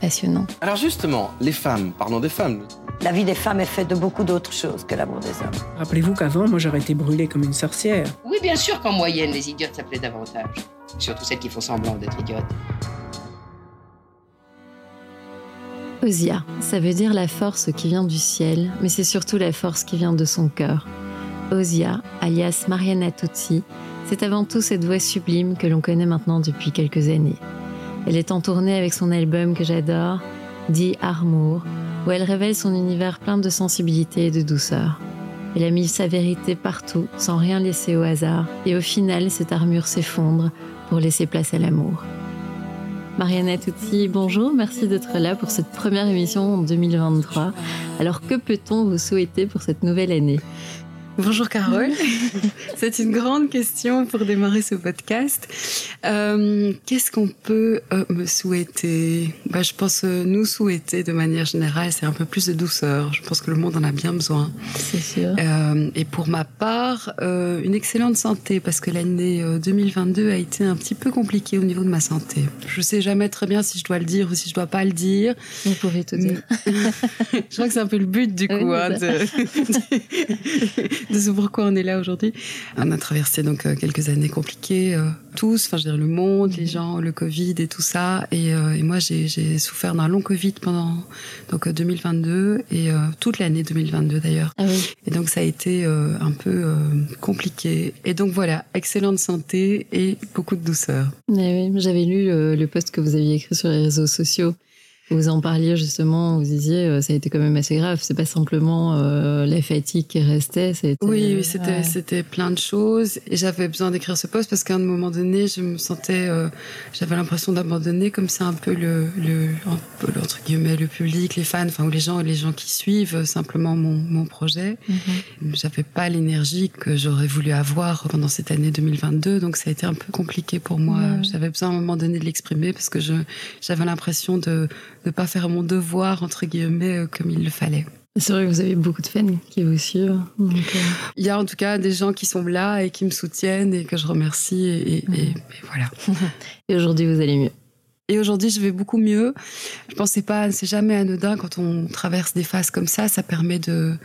passionnantes. Alors justement, les femmes, parlons des femmes. La vie des femmes est faite de beaucoup d'autres choses que l'amour des hommes. Rappelez-vous qu'avant, moi, j'aurais été brûlée comme une sorcière. Oui, bien sûr qu'en moyenne, les idiotes s'appelaient davantage. Surtout celles qui font semblant d'être idiotes. Osia, ça veut dire la force qui vient du ciel, mais c'est surtout la force qui vient de son cœur. Osia, alias Mariana Tutsi, c'est avant tout cette voix sublime que l'on connaît maintenant depuis quelques années. Elle est en tournée avec son album que j'adore, dit Armour, où elle révèle son univers plein de sensibilité et de douceur. Elle a mis sa vérité partout, sans rien laisser au hasard, et au final, cette armure s'effondre pour laisser place à l'amour. Mariana Tutti, bonjour, merci d'être là pour cette première émission en 2023. Alors que peut-on vous souhaiter pour cette nouvelle année? Bonjour Carole, c'est une grande question pour démarrer ce podcast. Euh, Qu'est-ce qu'on peut euh, me souhaiter? Bah, Je pense euh, nous souhaiter de manière générale, c'est un peu plus de douceur. Je pense que le monde en a bien besoin. C'est sûr. Et pour ma part, une excellente santé parce que l'année euh, 2022 a été un petit peu compliquée au niveau de ma santé. Je sais jamais très bien si je dois le dire ou si je dois pas le dire. Vous pouvez tout dire. je crois que c'est un peu le but du coup Oui, hein, de, de ce pourquoi on est là aujourd'hui. On a traversé donc euh, quelques années compliquées euh, tous, enfin je veux dire le monde, les gens, le Covid et tout ça. Et, euh, et moi j'ai souffert d'un long Covid pendant donc euh, 2022 et euh, toute l'année 2022 d'ailleurs. Ah oui. Et donc ça a été euh, un peu euh, compliqué. Et donc voilà, excellente santé et beaucoup de douceur. Oui, j'avais lu le, le post que vous aviez écrit sur les réseaux sociaux. Vous en parliez justement, vous disiez euh, ça a été quand même assez grave. C'est pas simplement euh, la fatigue qui restait, c'était. Oui, oui, c'était ouais. c'était plein de choses et j'avais besoin d'écrire ce post parce qu'à un moment donné, je me sentais, euh, j'avais l'impression d'abandonner comme c'est un peu le, le entre guillemets le public, les fans, enfin ou les gens, les gens qui suivent euh, simplement mon, mon projet. Mhm. J'avais pas l'énergie que j'aurais voulu avoir pendant cette année 2022, donc ça a été un peu compliqué pour moi. Ouais. J'avais besoin à un moment donné de l'exprimer parce que je j'avais l'impression de ne pas faire mon devoir entre guillemets euh, comme il le fallait. C'est vrai que vous avez beaucoup de fans qui vous suivent. donc, euh, Il y a en tout cas des gens qui sont là et qui me soutiennent et que je remercie et, et- et- et voilà. Et aujourd'hui, vous allez mieux. Et aujourd'hui, je vais beaucoup mieux. Je pensais pas, c'est jamais anodin quand on traverse des phases comme ça. Ça permet de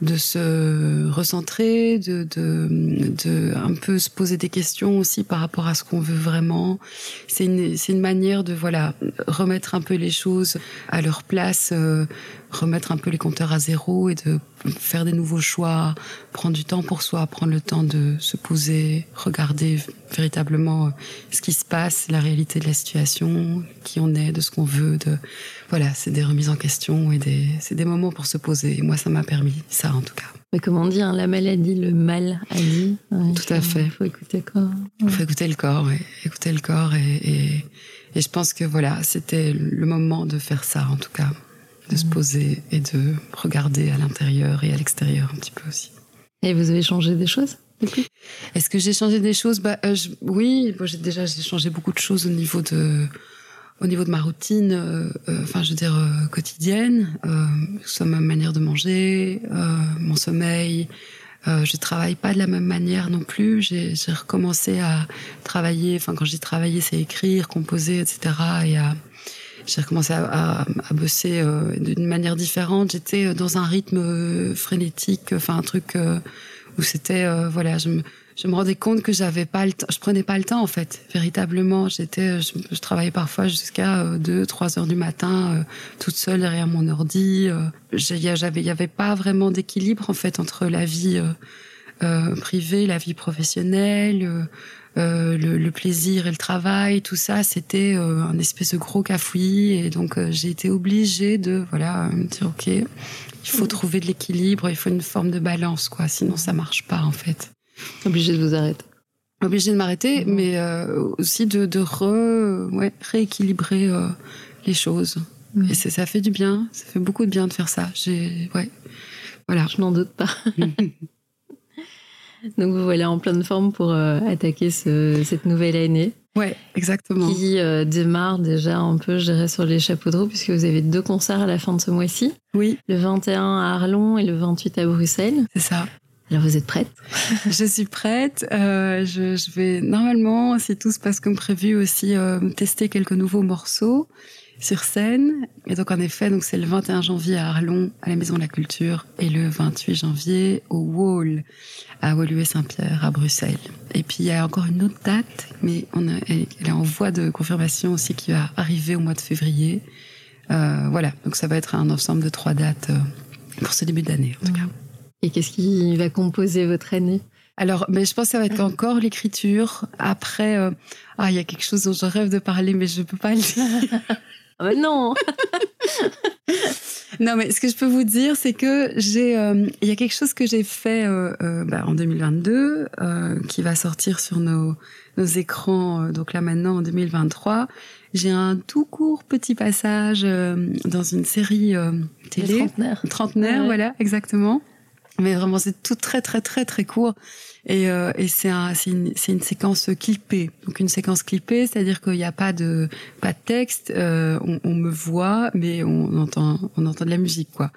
de se recentrer, de de de un peu se poser des questions aussi par rapport à ce qu'on veut vraiment. C'est une c'est une manière de voilà remettre un peu les choses à leur place, euh, remettre un peu les compteurs à zéro et de faire des nouveaux choix, prendre du temps pour soi, prendre le temps de se poser, regarder véritablement euh, ce qui se passe, la réalité de la situation, qui on est, de ce qu'on veut, de voilà, c'est des remises en question et des c'est des moments pour se poser. Et moi, ça m'a permis ça en tout cas. Mais comme on dit, hein, la maladie, le mal a dit. Ouais, Tout à il fait. faut écouter quoi. Il faut écouter le corps, ouais. écouter le corps et, et et je pense que voilà, c'était le moment de faire ça en tout cas, de se poser et de regarder à l'intérieur et à l'extérieur un petit peu aussi. Et vous avez changé des choses depuis Est-ce que j'ai changé des choses? Bah, euh, je- Oui, bon, j'ai déjà j'ai changé beaucoup de choses au niveau de au niveau de ma routine, euh, euh, enfin je veux dire quotidienne, que ce soit ma manière de manger, mon sommeil. Je travaille pas de la même manière non plus. J'ai j'ai recommencé à travailler. Enfin quand j'ai travaillé, c'est écrire, composer, etc. Et à j'ai recommencé à, à, à bosser euh, d'une manière différente. J'étais dans un rythme euh, frénétique, enfin un truc euh, où c'était euh, voilà, je me, je me rendais compte que j'avais pas le temps, je prenais pas le temps en fait, véritablement. J'étais, je, travaillais parfois jusqu'à 2, 3 heures du matin, euh, toute seule derrière mon ordi. Euh, j'avais, il y avait pas vraiment d'équilibre en fait entre la vie euh, euh privée, la vie professionnelle. Euh, le, le, plaisir et le travail, tout ça, c'était euh, un espèce de gros cafouillis. Et donc, euh, j'ai été obligée de, voilà, me dire, OK, il faut trouver de l'équilibre, il faut une forme de balance, quoi. Sinon, ça marche pas, en fait. Obligée de vous arrêter. Obligée de m'arrêter, mmh. mais aussi de, de re, ouais, rééquilibrer les choses. Mmh. Et ça fait du bien, ça fait beaucoup de bien de faire ça. J'ai, ouais, voilà. Je n'en doute pas. Donc vous voilà en pleine forme pour euh, attaquer ce, cette nouvelle année. Ouais, exactement. Qui euh, démarre déjà un peu, je dirais, sur les chapeaux de roue, puisque vous avez deux concerts à la fin de ce mois-ci. Oui. Le 21 à Arlon et le 28 à Bruxelles. C'est ça. Alors vous êtes prête? Je suis prête. Euh, je, je, vais normalement, si tout se passe comme prévu, aussi tester quelques nouveaux morceaux sur scène. Et donc, en effet, donc c'est le 21 janvier à Arlon, à la Maison de la Culture, et le 28 janvier au Wall, à Woluwe-Saint-Pierre, à Bruxelles. Et puis, il y a encore une autre date, mais on a, elle, est en voie de confirmation aussi qui va arriver au mois de février. Euh, voilà, donc ça va être un ensemble de trois dates euh, pour ce début d'année, en tout cas. Et qu'est-ce qui va composer votre année? Alors, mais je pense que ça va être encore l'écriture. Après, euh, ah, il y a quelque chose dont je rêve de parler, mais je peux pas le dire. Oh non Non, mais ce que je peux vous dire, c'est que j'ai, euh, il y a quelque chose que j'ai fait euh, euh, bah, en 2022 euh, qui va sortir sur nos, nos écrans. Donc là maintenant en 2023, j'ai un tout court petit passage dans une série télé. Trentenaire. Trentenaire, ouais. voilà, exactement. Mais vraiment, c'est tout très très très très court. Et, euh, et c'est un, une, une séquence clippée. Donc une séquence clippée, c'est-à-dire qu'il n'y a pas de pas de texte, euh, on, on, me voit, mais on entend on entend de la musique quoi.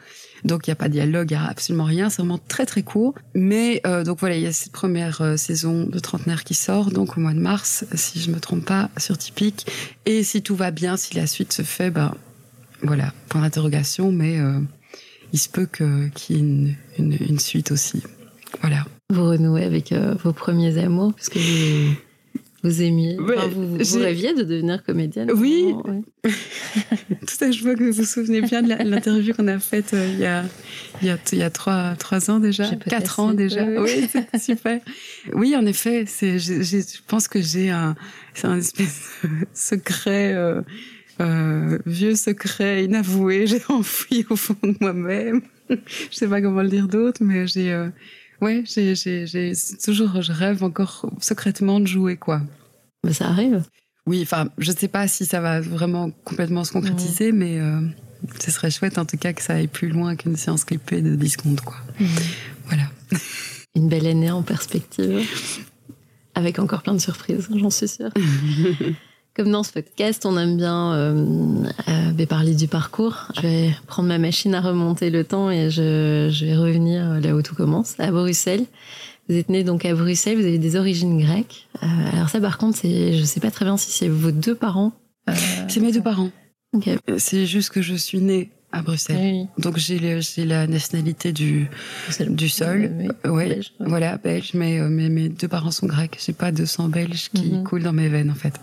Donc il n'y a pas de dialogue, il n'y a absolument rien. C'est vraiment très très court. Mais euh, donc voilà, il y a cette première euh, saison de Trentenaire qui sort donc au mois de mars, si je me trompe pas, sur Typique. Et si tout va bien, si la suite se fait, ben voilà, point d'interrogation, mais euh, il se peut qu'il y ait une, une, une suite aussi. Voilà vous renouez avec euh, vos premiers amours, puisque vous, vous aimiez, ouais, enfin, vous, vous rêviez de devenir comédienne. Oui, ouais. tout ça, je vois que vous vous souvenez bien de l'interview qu'on a faite euh, il, y a, il, y a, il y a trois, trois ans déjà, quatre ans déjà. Oui, oui c'est super. Oui, en effet, c'est, je pense que j'ai un, c'est un espèce de secret. Euh, euh, vieux secret inavoué, j'ai enfoui au fond de moi-même. je sais pas comment le dire d'autre, mais j'ai euh, Ouais, j'ai, j'ai, toujours, je rêve encore secrètement de jouer, quoi. Mais ça arrive. Oui, enfin, je sais pas si ça va vraiment complètement se concrétiser, mais euh, ce serait chouette en tout cas que ça aille plus loin qu'une séance clippée de 10 secondes, quoi. Mmh. Voilà. Une belle année en perspective. Avec encore plein de surprises, j'en suis sûre. Comme dans ce podcast, on aime bien euh, euh, parler du parcours. Je vais prendre ma machine à remonter le temps et je, je, vais revenir là où tout commence, à Bruxelles. Vous êtes né donc à Bruxelles, vous avez des origines grecques. Euh, alors ça, par contre, c'est, je sais pas très bien si c'est vos deux parents. Euh, c'est mes deux parents. Okay. C'est juste que je suis née à Bruxelles. Oui. Donc j'ai, le, j'ai la nationalité du, du sol. Oui, ouais, belge, ouais. voilà, belge, mais, mais mes deux parents sont grecs. J'ai pas de sang belge qui Mhm. coule dans mes veines, en fait.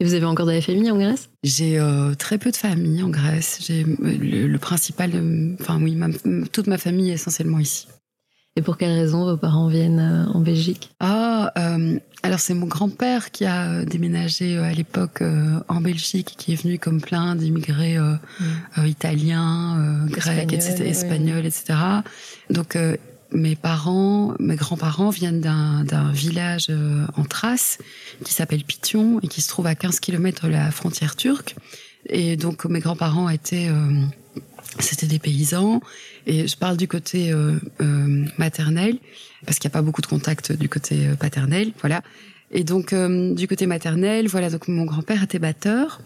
Et vous avez encore de la famille en Grèce? J'ai euh, très peu de famille en Grèce. J'ai euh, le, le, principal, de, enfin oui, ma, toute ma famille est essentiellement ici. Et pour quelles raisons vos parents viennent euh, en Belgique? Ah, euh, alors c'est mon grand-père qui a euh, déménagé à l'époque euh, en Belgique, qui est venu comme plein d'immigrés Mm. italiens, grecs, etc., espagnols, etc. Donc mes parents, mes grands-parents viennent d'un village euh, en Thrace qui s'appelle Pition et qui se trouve à 15 km de la frontière turque. Et donc mes grands-parents étaient, euh, c'était des paysans. Et je parle du côté euh, maternel parce qu'il n'y a pas beaucoup de contact du côté paternel, voilà. Et donc euh, du côté maternel, voilà, donc mon grand-père était batteur.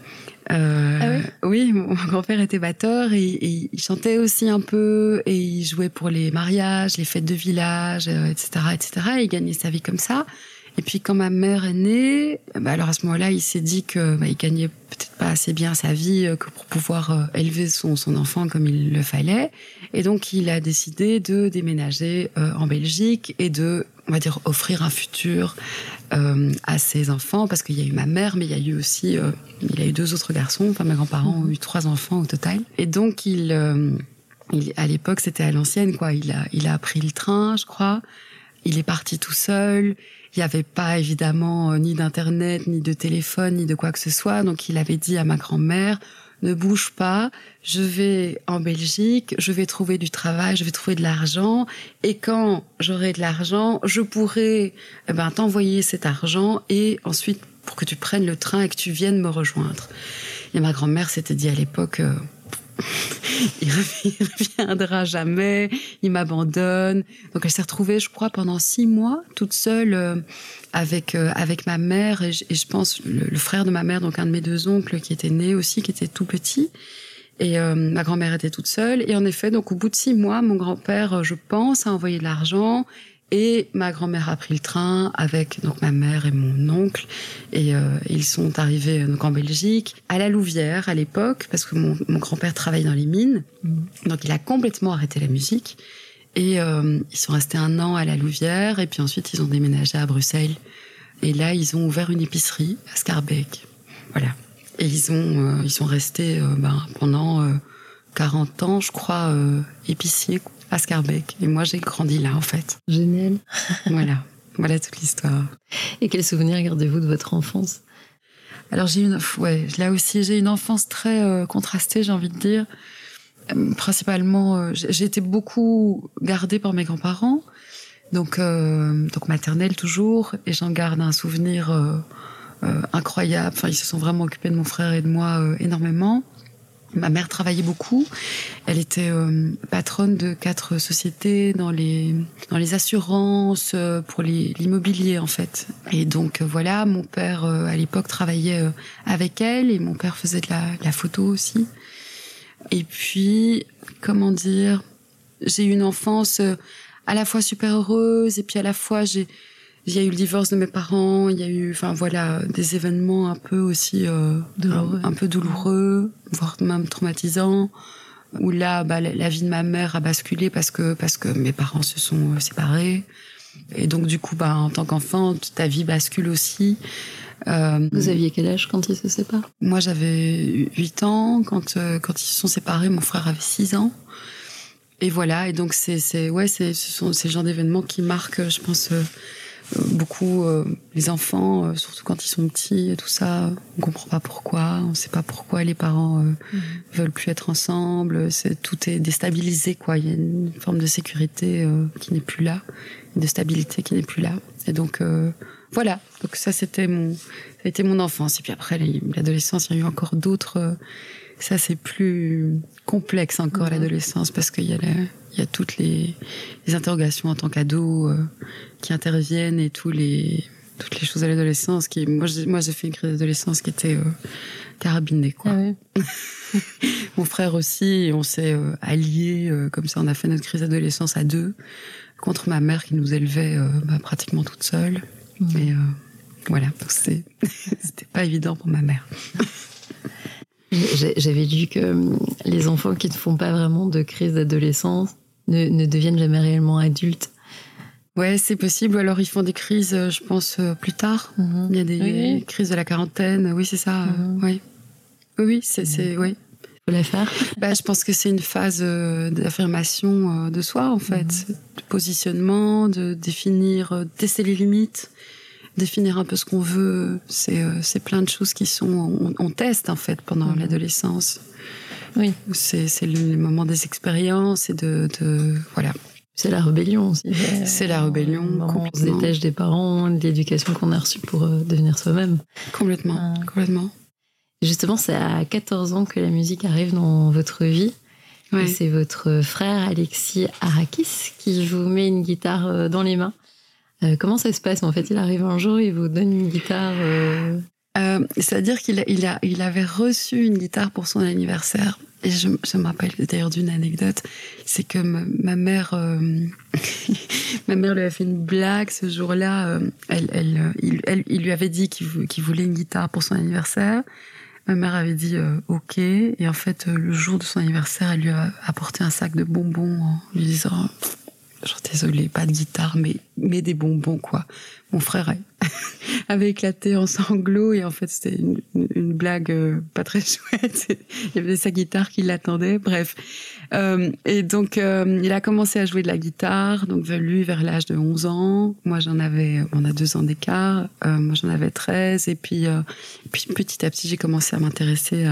Euh, ah oui, oui mon grand-père était batteur et, et, il chantait aussi un peu et il jouait pour les mariages, les fêtes de village, euh, etc., etc. Et il gagnait sa vie comme ça. Et puis quand ma mère est née, bah alors à ce moment-là, il s'est dit que bah, il gagnait peut-être pas assez bien sa vie euh, que pour pouvoir euh, élever son, son enfant comme il le fallait. Et donc il a décidé de déménager euh, en Belgique et de, on va dire, offrir un futur euh, à ses enfants parce qu'il y a eu ma mère, mais il y a eu aussi, euh, il a eu deux autres garçons. Enfin, mes grands-parents ont eu trois enfants au total. Et donc il, euh, il à l'époque, c'était à l'ancienne, quoi. Il a, il a pris le train, je crois. Il est parti tout seul. Il n'y avait pas évidemment euh, ni d'internet, ni de téléphone, ni de quoi que ce soit. Donc il avait dit à ma grand-mère ne bouge pas, je vais en Belgique, je vais trouver du travail, je vais trouver de l'argent, et quand j'aurai de l'argent, je pourrai eh ben, t'envoyer cet argent et ensuite pour que tu prennes le train et que tu viennes me rejoindre. Et ma grand-mère s'était dit à l'époque, euh, il revi- il reviendra jamais, il m'abandonne. Donc elle s'est retrouvée, je crois, pendant six mois, toute seule euh, avec euh, avec ma mère et je, pense le, frère de ma mère, donc un de mes deux oncles qui était né aussi, qui était tout petit. Et euh, ma grand-mère était toute seule. Et en effet, donc au bout de six mois, mon grand-père, je pense, a envoyé de l'argent. Et ma grand-mère a pris le train avec donc ma mère et mon oncle. Et euh, ils sont arrivés euh, donc en Belgique, à la Louvière à l'époque, parce que mon, mon grand-père travaillait dans les mines. Donc il a complètement arrêté la musique. Et euh, ils sont restés un an à la Louvière. Et puis ensuite, ils ont déménagé à Bruxelles. Et là, ils ont ouvert une épicerie à Scarbeck. Voilà. Et ils ont, euh, ils sont restés ben, pendant euh, 40 ans, je crois, épiciers à Scarbeck. Et moi, j'ai grandi là, en fait. Génial. Voilà. Voilà toute l'histoire. Et quels souvenirs gardez-vous de votre enfance? Alors j'ai une, ouais, là aussi j'ai une enfance très euh, contrastée, j'ai envie de dire. Euh, principalement, euh, j'ai été beaucoup gardée par mes grands-parents, donc euh, donc maternelle toujours, et j'en garde un souvenir incroyable. Enfin, ils se sont vraiment occupés de mon frère et de moi énormément. Ma mère travaillait beaucoup. Elle était euh, patronne de quatre sociétés dans les dans les assurances euh, pour l'immobilier en fait. Et donc euh, voilà, mon père à l'époque travaillait avec elle et mon père faisait de la, la photo aussi. Et puis comment dire, j'ai eu une enfance à la fois super heureuse et puis à la fois j'ai il y a eu le divorce de mes parents, il y a eu, enfin voilà, des événements un peu aussi euh, Douloureux. un, un peu douloureux, voire même traumatisants. Où là, bah, la, la vie de ma mère a basculé parce que parce que mes parents se sont euh, séparés. Et donc du coup, bah, en tant qu'enfant, ta vie bascule aussi. Euh, Vous aviez quel âge quand ils se séparent? moi, j'avais 8 ans. Quand, euh, quand ils se sont séparés, mon frère avait 6 ans. Et voilà. Et donc, c'est, c'est, ouais, c'est, ce sont ces genres d'événements qui marquent, je pense, euh, beaucoup euh, les enfants, euh, surtout quand ils sont petits et tout ça. On comprend pas pourquoi. On sait pas pourquoi les parents euh, veulent plus être ensemble. C'est, tout est déstabilisé, quoi. Il y a une forme de sécurité euh, qui n'est plus là, de stabilité qui n'est plus là. Et donc, euh, voilà. Donc ça, c'était mon, ça a été mon enfance. Et puis après, l'adolescence, il y a eu encore d'autres. euh, Ça, c'est plus complexe encore, l'adolescence, parce qu'il y a, la- il y a toutes les, les interrogations en tant qu'ado euh, qui interviennent et tous les, toutes les choses à l'adolescence. Qui, moi, j'ai, moi, j'ai fait une crise d'adolescence qui était euh, carabinée, quoi. oui. Mon frère aussi, et on s'est euh, alliés, euh, comme ça, on a fait notre crise d'adolescence à deux, contre ma mère qui nous élevait euh, bah, pratiquement toute seule. Mais euh, voilà, donc c'est- c'était pas évident pour ma mère. J'avais lu que hum, les enfants qui ne font pas vraiment de crise d'adolescence ne, ne deviennent jamais réellement adultes. Ouais, c'est possible. Alors ils font des crises, euh, je pense, euh, plus tard. Il y a des Oui. crises de la quarantaine. Oui, c'est ça. euh, Mhm. ouais. Oui, oui, c'est, c'est, oui. Faut la faire. Bah, je pense que c'est une phase euh, d'affirmation euh, de soi, en fait, de positionnement, de définir, euh, tester les limites, définir un peu ce qu'on veut. C'est, euh, plein de choses qui sont, on, on teste en fait pendant Mhm. l'adolescence. Oui. C'est, le moment des expériences et de, de voilà. C'est la rébellion aussi. C'est la rébellion, où on se détache des parents, de l'éducation qu'on a reçue pour euh, devenir soi-même. Complètement, Ah. complètement. Justement, c'est à 14 ans que la musique arrive dans votre vie. Ouais. Et c'est votre frère Alexis Arakis qui vous met une guitare euh, dans les mains. Euh, comment ça se passe? En fait, il arrive un jour, il vous donne une guitare. euh, Euh, C'est-à-dire qu'il avait reçu une guitare pour son anniversaire. Et je, je me rappelle d'ailleurs d'une anecdote, c'est que ma, mère, euh, ma mère lui a fait une blague ce jour-là. euh, elle, il, lui avait dit qu'il vou- qu'il voulait une guitare pour son anniversaire. Ma mère avait dit OK. Et en fait, le jour de son anniversaire, elle lui a apporté un sac de bonbons en lui disant Genre, désolé, pas de guitare, mais, mais des bonbons, quoi. Mon frère avait éclaté en sanglots et en fait, c'était une, blague euh, pas très chouette. Il y avait sa guitare qui l'attendait, bref. Euh, et donc, euh, il a commencé à jouer de la guitare, donc lui, vers l'âge de 11 ans. Moi, j'en avais, on a deux ans d'écart. Moi, j'en avais 13. Et puis, petit à petit, j'ai commencé à m'intéresser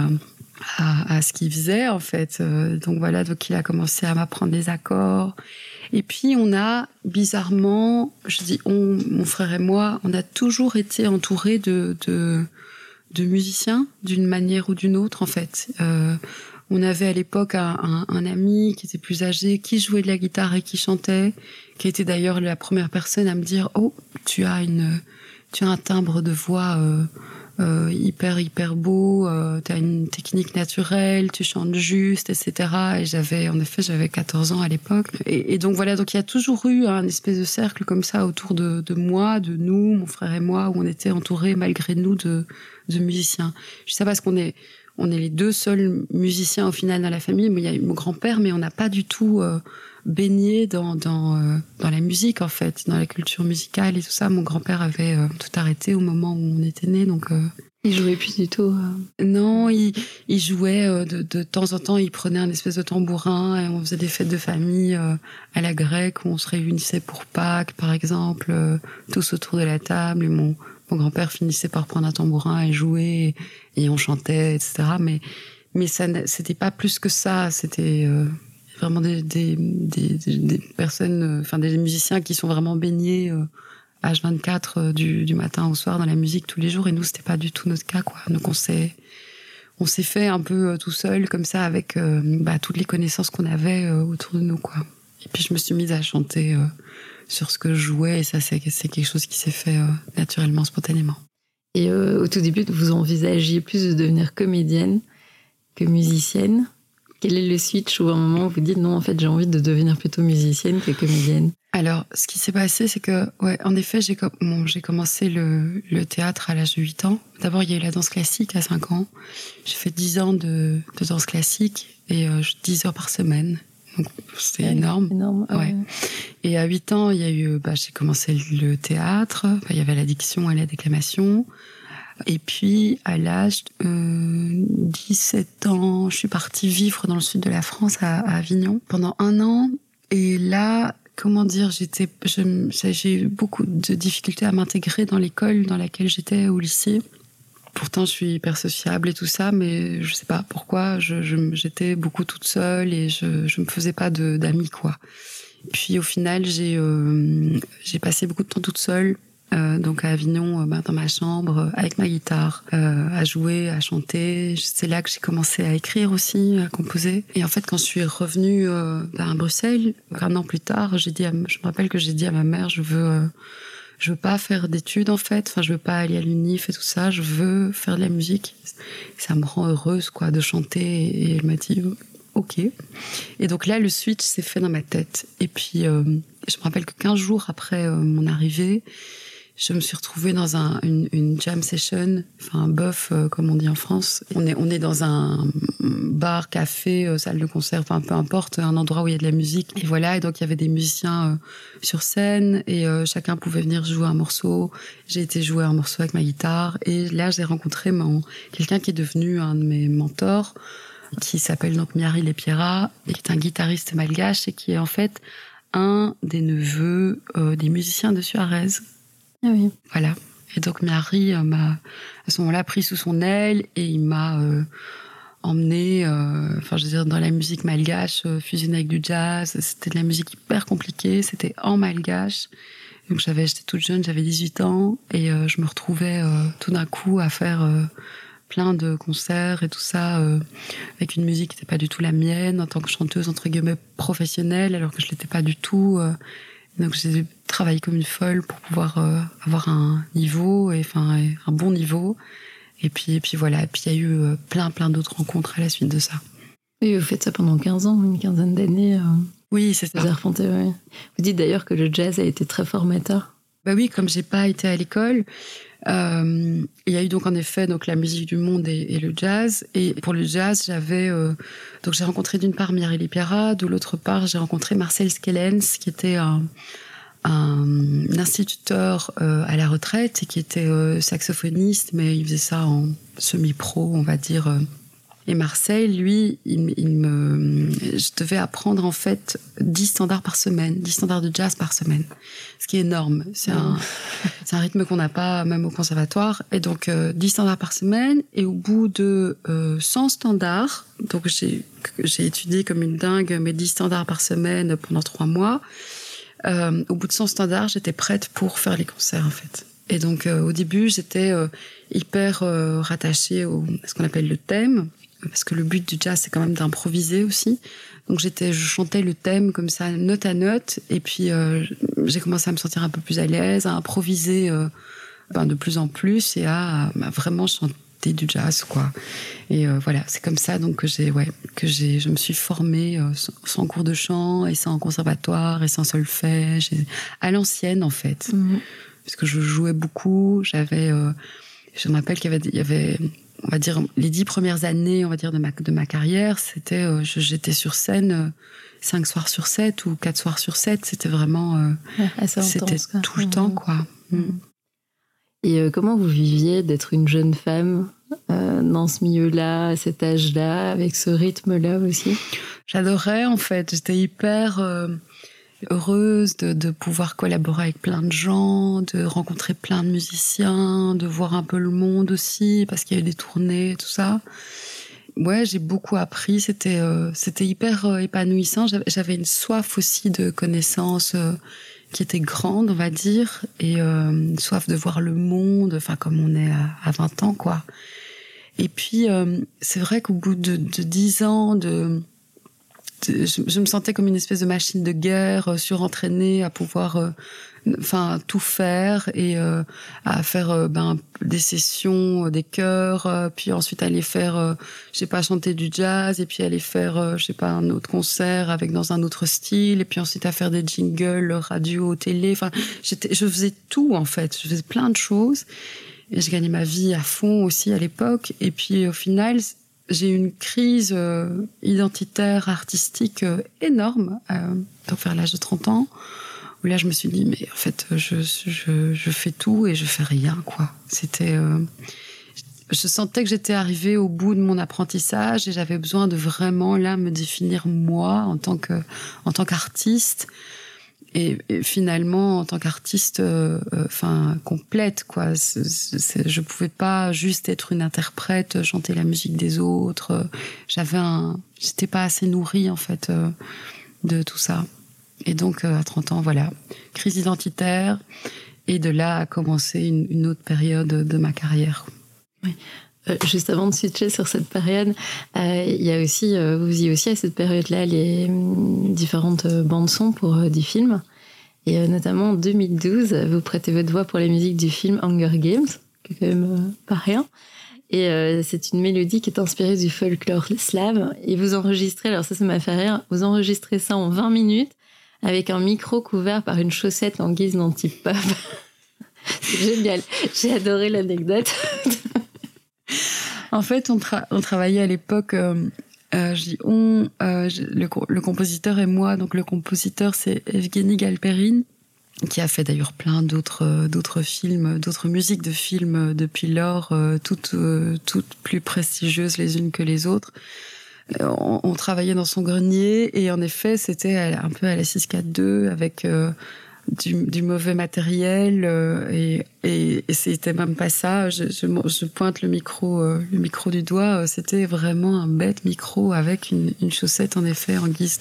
à, ce qu'il faisait, en fait. Donc voilà, donc il a commencé à m'apprendre les accords. Et puis on a bizarrement, je dis on, mon frère et moi, on a toujours été entourés de, de, de musiciens d'une manière ou d'une autre en fait. Euh, on avait à l'époque un, un- ami qui était plus âgé, qui jouait de la guitare et qui chantait, qui était d'ailleurs la première personne à me dire oh tu as une tu as un timbre de voix euh, euh, hyper hyper beau, euh, tu as une technique naturelle, tu chantes juste, etc. Et j'avais, en effet, j'avais 14 ans à l'époque. Et, donc voilà, donc il y a toujours eu un espèce de cercle comme ça autour de, moi, de nous, mon frère et moi, où on était entourés malgré nous de, de musiciens. Je sais pas parce qu'on est on est les deux seuls musiciens au final dans la famille. Mais il y a eu mon grand-père, mais on n'a pas du tout euh, baigné dans dans, euh, dans la musique en fait, dans la culture musicale et tout ça. Mon grand-père avait euh, tout arrêté au moment où on était né, donc. euh, Il jouait plus du tout. euh. non, il, il jouait euh, de, de temps en temps, il prenait un espèce de tambourin et on faisait des fêtes de famille euh, à la grecque où on se réunissait pour Pâques, par exemple, euh, tous autour de la table. Et mon, mon grand-père finissait par prendre un tambourin et jouer et, et on chantait, etc. Mais, mais ça, c'était pas plus que ça. C'était euh, vraiment des, des, des, personnes, euh, enfin des musiciens qui sont vraiment baignés. euh, H24 euh, du, du matin au soir dans la musique tous les jours et nous c'était pas du tout notre cas quoi donc on s'est on s'est fait un peu euh, tout seul comme ça avec euh, bah, toutes les connaissances qu'on avait euh, autour de nous quoi et puis je me suis mise à chanter euh, sur ce que je jouais et ça c'est quelque chose qui s'est fait euh, naturellement spontanément Et euh, au tout début, vous envisagiez plus de devenir comédienne que musicienne? Quel est le switch où à un moment vous dites non, en fait, j'ai envie de devenir plutôt musicienne que comédienne Alors, ce qui s'est passé, c'est que, ouais, en effet, j'ai com- bon, commencé le, le théâtre à l'âge de 8 ans. D'abord, il y a eu la danse classique à 5 ans. J'ai fait 10 ans de, de danse classique et euh, 10 heures par semaine. Donc, c'était Ouais, énorme. Énorme. ah Ouais. Et à 8 ans, il y a eu, bah, j'ai commencé le théâtre. Enfin, il y avait la diction et la déclamation. Et puis, à l'âge de euh, 17 ans, je suis partie vivre dans le sud de la France, à, Avignon, pendant un an. Et là, comment dire, j'ai eu beaucoup de difficultés à m'intégrer dans l'école dans laquelle j'étais au lycée. Pourtant, je suis hyper sociable et tout ça, mais je sais pas pourquoi, j'étais beaucoup toute seule et je, je me faisais pas d'amis, quoi. Puis au final, euh, j'ai passé beaucoup de temps toute seule, euh, donc à Avignon, euh, bah, dans ma chambre, euh, avec ma guitare, euh, à jouer, à chanter. C'est là que j'ai commencé à écrire aussi, à composer. Et en fait, quand je suis revenue bah, à Bruxelles, un an plus tard, j'ai dit, à je me rappelle que j'ai dit à ma mère, je veux, je veux pas faire d'études en fait. Enfin, je veux pas aller à l'unif et tout ça. Je veux faire de la musique. Ça me rend heureuse, quoi, de chanter. Et elle m'a dit, ok. Et donc là, le switch s'est fait dans ma tête. Et puis, je me rappelle que 15 jours après mon arrivée, je me suis retrouvée dans un, une, jam session, enfin un buff, euh, comme on dit en France. On est, dans un bar, café, euh, salle de concert, enfin peu importe, un endroit où il y a de la musique. Et voilà, et donc il y avait des musiciens euh, sur scène et euh, chacun pouvait venir jouer un morceau. J'ai été jouer un morceau avec ma guitare et là j'ai rencontré quelqu'un qui est devenu un de mes mentors qui s'appelle donc Miari Lepiera, et qui est un guitariste malgache et qui est en fait un des neveux des musiciens de Suarez. Ah. Voilà. Et donc Miari euh, m'a à ce moment-là pris sous son aile et il m'a euh, emmené, euh, enfin je veux dire dans la musique malgache, fusionnée avec du jazz. C'était de la musique hyper compliquée. C'était en malgache. Donc j'avais, j'étais toute jeune, j'avais 18 ans et je me retrouvais tout d'un coup à faire plein de concerts et tout ça avec une musique qui n'était pas du tout la mienne en tant que chanteuse entre guillemets professionnelle alors que je l'étais pas du tout. Donc j'ai travaillé comme une folle pour pouvoir euh, avoir un niveau et enfin un bon niveau. Et puis, et puis voilà. Et puis il y a eu euh, plein, plein d'autres rencontres à la suite de ça. Et vous faites ça pendant 15 ans, une quinzaine d'années. euh, Oui, c'est vous ça. ouais. Vous dites d'ailleurs que le jazz a été très formateur. Bah oui, comme j'ai pas été à l'école, euh, il y a eu donc en effet donc la musique du monde et, le jazz. Et pour le jazz, j'avais euh, donc j'ai rencontré d'une part Mireille Piara, de l'autre part j'ai rencontré Marcel Skellens, qui était un, instituteur euh, à la retraite et qui était saxophoniste, mais il faisait ça en semi-pro, on va dire. Et Marseille, lui, il, m- il me, je devais apprendre en fait 10 standards par semaine, 10 standards de jazz par semaine, ce qui est énorme. C'est un, rythme qu'on n'a pas même au conservatoire. Et donc euh, 10 standards par semaine. Et au bout de euh, 100 standards, donc j'ai étudié comme une dingue mes 10 standards par semaine pendant trois mois. Euh, au bout de 100 standards, j'étais prête pour faire les concerts en fait. Et donc euh, au début, j'étais euh, hyper rattachée au, à ce qu'on appelle le thème, parce que le but du jazz, c'est quand même d'improviser aussi. Donc j'étais, je chantais le thème comme ça, note à note, et puis euh, j'ai commencé à me sentir un peu plus à l'aise, à improviser euh, ben, de plus en plus et à, à vraiment chanter du jazz, quoi. Et euh, voilà, c'est comme ça donc que j'ai, ouais, que j'ai, je me suis formée sans, sans cours de chant et sans conservatoire et sans solfège, et à l'ancienne en fait parce que je jouais beaucoup. J'avais, je me rappelle qu'il y avait, il y avait, on va dire, les dix premières années, on va dire de ma de ma carrière, c'était, euh, je- j'étais sur scène euh, cinq soirs sur sept ou quatre soirs sur sept. C'était vraiment, euh, c'était tout le temps, quoi. Mm. Et euh, comment vous viviez d'être une jeune femme euh, dans ce milieu-là, à cet âge-là, avec ce rythme-là aussi? J'adorais en fait. J'étais hyper euh, heureuse de, de pouvoir collaborer avec plein de gens, de rencontrer plein de musiciens, de voir un peu le monde aussi, parce qu'il y a eu des tournées, tout ça. Ouais, j'ai beaucoup appris. C'était euh, c'était hyper euh, épanouissant. J'avais- une soif aussi de connaissances euh, qui était grande, on va dire, et euh, une soif de voir le monde. Enfin, comme on est à, à 20 ans, quoi. Et puis, c'est vrai qu'au bout de, de 10 ans de je, me sentais comme une espèce de machine de guerre euh, surentraînée à pouvoir euh, enfin tout faire et euh, à faire euh, ben des sessions des chœurs puis ensuite aller faire je sais pas chanter du jazz et puis aller faire je sais pas un autre concert avec dans un autre style et puis ensuite à faire des jingles radio télé. Enfin j'étais je faisais tout en fait. Je faisais plein de choses et je gagnais ma vie à fond aussi à l'époque. Et puis au final j'ai eu une crise euh, identitaire, artistique euh, énorme, euh, donc vers l'âge de 30 ans, où là je me suis dit, mais en fait, je, je, je fais tout et je fais rien, quoi. C'était. euh, je sentais que j'étais arrivée au bout de mon apprentissage et j'avais besoin de vraiment là me définir moi en tant que en tant qu'artiste et, finalement en tant qu'artiste euh, euh, enfin complète quoi. C'est- je pouvais pas juste être une interprète chanter la musique des autres. J'avais un j'étais pas assez nourrie en fait euh, de tout ça. Et donc à 30 ans voilà. Crise identitaire. Et de là a commencé une, une autre période de ma carrière Euh, juste avant de switcher sur cette période, euh, il y a aussi, euh, vous faisiez aussi à cette période-là les différentes bandes son pour euh, du film. Et notamment en 2012, vous prêtez votre voix pour la musique du film Hunger Games, qui est quand même pas rien. Et c'est une mélodie qui est inspirée du folklore slave. Et vous enregistrez, alors ça, ça m'a fait rire, vous enregistrez ça en 20 minutes avec un micro couvert par une chaussette en guise d'anti-pop. c'est génial. J'ai adoré l'anecdote. En fait, on, tra- on travaillait à l'époque, euh, euh, je dis on, euh, le, co- le compositeur et moi. Donc le compositeur, c'est Evgeny Galperin, qui a fait d'ailleurs plein d'autres d'autres films, d'autres musiques de films depuis lors, toutes toutes plus prestigieuses les unes que les autres. On, travaillait dans son grenier et en effet, c'était un peu à la 642 avec du, du mauvais matériel euh, et, et, et c'était même pas ça. Je, je, je pointe le micro, euh, le micro du doigt. euh, C'était vraiment un bête micro avec une, une chaussette en effet en guise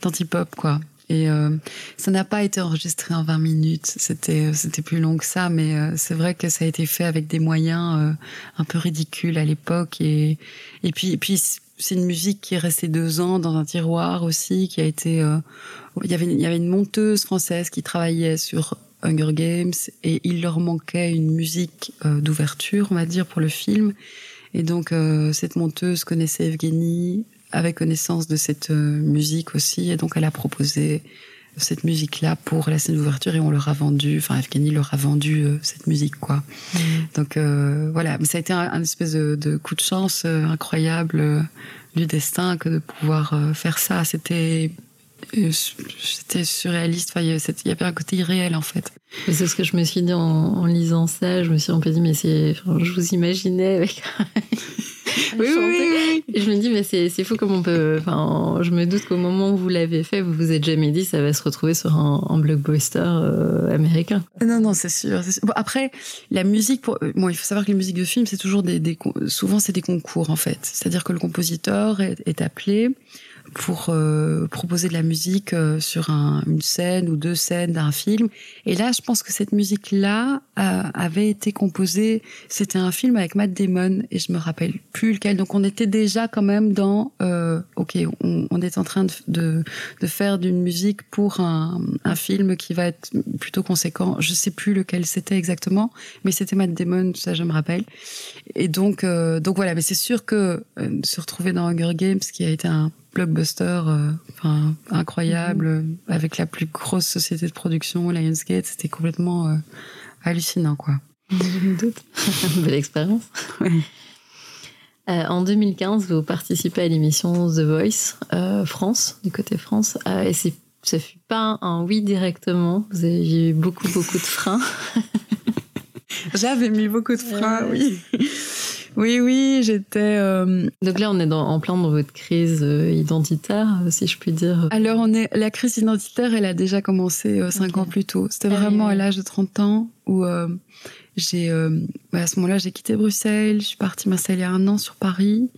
d'anti-pop quoi. Et euh, ça n'a pas été enregistré en 20 minutes. C'était c'était plus long que ça, mais euh, c'est vrai que ça a été fait avec des moyens euh, un peu ridicules à l'époque. Et et puis et puis c'est une musique qui est restée deux ans dans un tiroir aussi, qui a été. euh, il y avait il y avait une monteuse française qui travaillait sur Hunger Games et il leur manquait une musique d'ouverture, on va dire, pour le film. Et donc cette monteuse connaissait Evgeny, avait connaissance de cette musique aussi, et donc elle a proposé cette musique-là pour la scène d'ouverture et on leur a vendu, enfin Evgeny leur a vendu euh, cette musique quoi. Mm. Donc euh, voilà, mais ça a été un, espèce de, coup de chance euh, incroyable du destin que de pouvoir faire ça. C'était c'était surréaliste. il y avait un côté irréel en fait. C'est ce que je me suis dit en, lisant ça. Je me suis un peu dit mais c'est, je vous imaginais avec oui, oui, Et je me dis, mais c'est fou comme on peut. Enfin, je me doute qu'au moment où vous l'avez fait, vous vous êtes jamais dit ça va se retrouver sur un, blockbuster euh, américain. Non, non, c'est sûr. après, la musique, pour... bon, il faut savoir que les musiques de film, c'est toujours des, des, souvent c'est des concours en fait. C'est-à-dire que le compositeur est appelé pour euh, proposer de la musique euh, sur un, une scène ou deux scènes d'un film. Et là, je pense que cette musique-là euh, avait été composée. C'était un film avec Matt Damon et je me rappelle plus lequel. Donc, on était déjà quand même dans. ok, on, on, est en train de, de, de faire d'une musique pour un, un, film qui va être plutôt conséquent. Je sais plus lequel c'était exactement, mais c'était Matt Damon, ça je me rappelle. Et donc, donc voilà. Mais c'est sûr que se retrouver dans Hunger Games, qui a été un blockbuster euh, enfin, incroyable, mhm. avec la plus grosse société de production, Lionsgate. C'était complètement euh, hallucinant, quoi. doute. Belle expérience. Euh, en 2015, vous participez à l'émission The Voice France, du côté France, et c'est, ça fut pas un oui directement. Vous avez eu beaucoup, beaucoup de freins. J'avais mis beaucoup de freins, oui. Oui, oui, j'étais. Euh, Donc là, on est dans, en plein dans votre crise euh, identitaire, euh, si je puis dire. Alors, on est la crise identitaire, elle a déjà commencé cinq ans plus tôt. C'était vraiment à l'âge de 30 ans où j'ai, à ce moment-là, j'ai quitté Bruxelles, je suis partie m'installer un an sur Paris,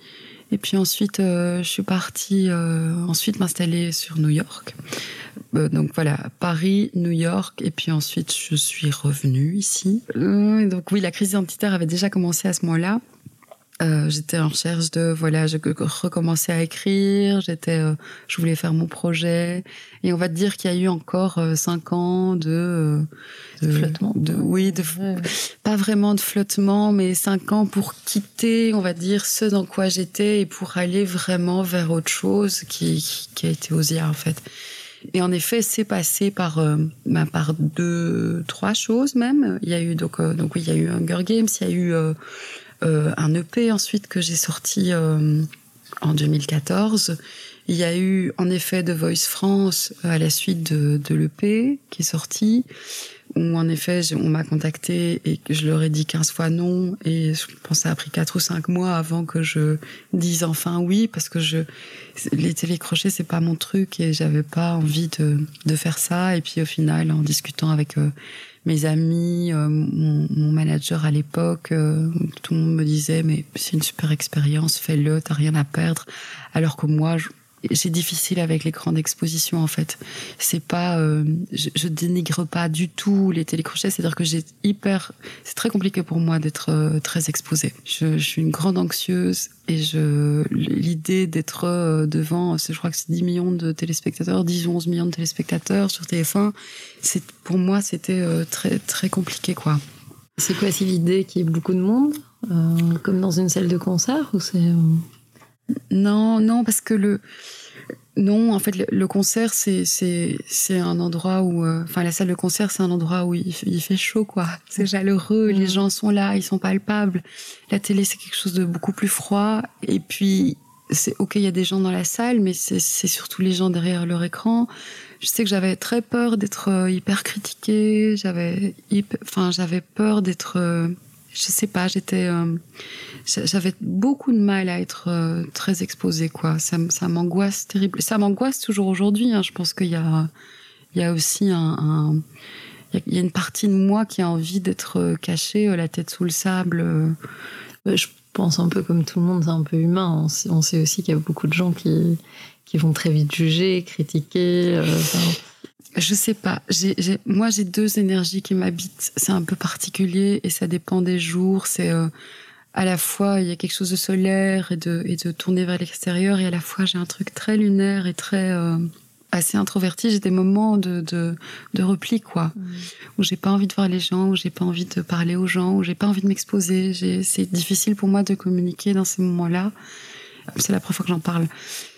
et puis ensuite, je suis partie ensuite m'installer sur New York. donc voilà, Paris, New York, et puis ensuite je suis revenue ici. donc oui, la crise identitaire avait déjà commencé à ce moment-là. Euh, j'étais en recherche de voilà, je recommençais à écrire, j'étais, euh, je voulais faire mon projet, et on va te dire qu'il y a eu encore euh, cinq ans de, de, flottement, de, oui, de, pas vraiment de flottement, mais cinq ans pour quitter, on va dire, ce dans quoi j'étais et pour aller vraiment vers autre chose qui, qui a été Osia en fait. Et en effet, c'est passé par, bah, par deux, trois choses même. Il y a eu donc, donc oui, il y a eu Hunger Games, il y a eu euh, un EP ensuite que j'ai sorti euh, en 2014. Il y a eu en effet The Voice France euh, à la suite de, l'EP qui est sorti, où en effet on m'a contacté et je leur ai dit 15 fois non, et je pense que ça a pris 4 ou 5 mois avant que je dise enfin oui, parce que je les télécrochets c'est pas mon truc et j'avais pas envie de, de faire ça, et puis au final en discutant avec mes amis, euh, mon, manager à l'époque, euh, tout le monde me disait mais c'est une super expérience, fais-le, t'as rien à perdre. Alors que moi, j'ai difficile avec les grandes expositions en fait. C'est pas, euh, je, je, dénigre pas du tout les télécrochets, c'est-à-dire que j'ai hyper, c'est très compliqué pour moi d'être euh, très exposée. Je, je, suis une grande anxieuse et je, l'idée d'être euh, devant, je crois que c'est 10 millions de téléspectateurs, 10 ou 11 millions de téléspectateurs sur TF1, c'est pour moi c'était très très compliqué quoi. C'est quoi, c'est l'idée qu'il y ait beaucoup de monde, comme dans une salle de concert ou c'est non, non, parce que le. Non, en fait, le, concert, c'est, c'est, c'est un endroit où. Euh, enfin, la salle de concert, c'est un endroit où il, fait chaud, quoi. C'est chaleureux, les gens sont là, ils sont palpables. La télé, c'est quelque chose de beaucoup plus froid. Et puis, c'est ok, il y a des gens dans la salle, mais c'est, c'est surtout les gens derrière leur écran. Je sais que j'avais très peur d'être euh, hyper critiquée. J'avais, enfin, j'avais peur d'être. Euh, je sais pas, j'étais j'avais beaucoup de mal à être euh, très exposée, quoi. Ça, m'angoisse terrible. Ça m'angoisse toujours aujourd'hui. Hein. Je pense qu'il y a, il y a aussi un, il y a une partie de moi qui a envie d'être euh, cachée, euh, la tête sous le sable. Je pense un peu comme tout le monde, c'est un peu humain. On sait, on sait aussi qu'il y a beaucoup de gens qui, qui vont très vite juger, critiquer. Je sais pas. Moi, j'ai deux énergies qui m'habitent. C'est un peu particulier et ça dépend des jours. C'est à la fois il y a quelque chose de solaire et de, et de tourner vers l'extérieur et à la fois j'ai un truc très lunaire et très euh, assez introvertie, j'ai des moments de, de, de repli, quoi. Où j'ai pas envie de voir les gens, où j'ai pas envie de parler aux gens, où j'ai pas envie de m'exposer. C'est difficile pour moi de communiquer dans ces moments-là. C'est la première fois que j'en parle.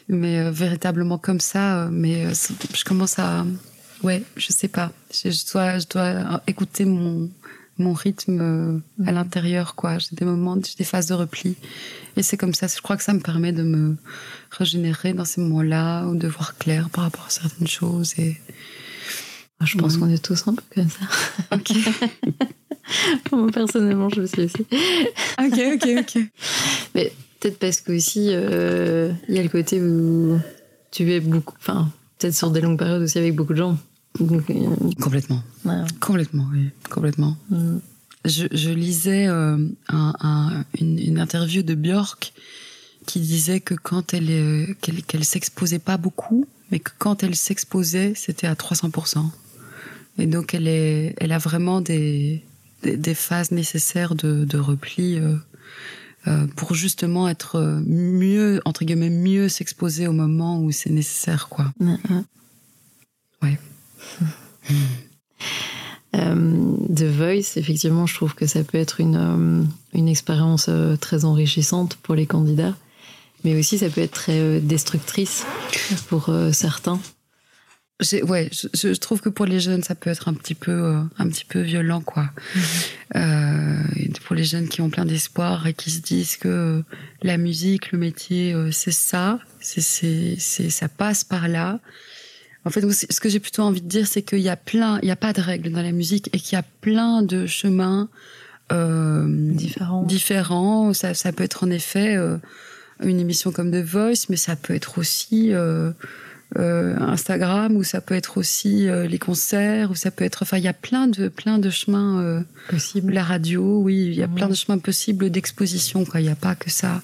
Mais euh, véritablement comme ça, euh, mais euh, je commence à. Ouais, je sais pas. Je, je dois, je dois écouter mon, mon rythme euh, à l'intérieur, quoi. J'ai des moments, j'ai des phases de repli. Et c'est comme ça, je crois que ça me permet de me régénérer dans ces moments-là, ou de voir clair par rapport à certaines choses. Et... Je pense Ouais. qu'on est tous un peu comme ça. Ok, Moi, personnellement, je le suis aussi. ok, ok, ok. Peut-être parce que aussi, euh, il y a le côté où tu es beaucoup, enfin, peut-être sur des longues périodes aussi avec beaucoup de gens. Donc, euh, Complètement, ouais. complètement, oui, complètement. Mm. Je, je lisais euh, un- un- une, une interview de Björk qui disait que quand elle euh, qu'elle s'exposait pas beaucoup, mais que quand elle s'exposait, c'était à 300%. Et donc elle est, elle a vraiment des des, des phases nécessaires de, de repli euh, pour justement être euh, mieux entre guillemets mieux s'exposer au moment où c'est nécessaire quoi. Ouais, ouais. Ouais. Euh, The Voice, effectivement, je trouve que ça peut être une, une expérience très enrichissante pour les candidats, mais aussi ça peut être très destructrice pour certains. Ouais, je, je trouve que pour les jeunes, ça peut être un petit peu, euh, un petit peu violent, quoi. Euh, et pour les jeunes qui ont plein d'espoir et qui se disent que euh, la musique, le métier, euh, c'est ça, c'est, c'est, c'est, ça passe par là. En fait, ce que j'ai plutôt envie de dire, c'est qu'il y a plein, il y a pas de règles dans la musique et qu'il y a plein de chemins euh, Différents. différents. Ça, ça peut être en effet euh, une émission comme The Voice, mais ça peut être aussi euh, euh, Instagram, ou ça peut être aussi euh, les concerts, ou ça peut être. Enfin, il y a plein de plein de chemins euh, possibles. La radio, oui, il y a plein de chemins possibles d'exposition. Quoi, il n'y a pas que ça.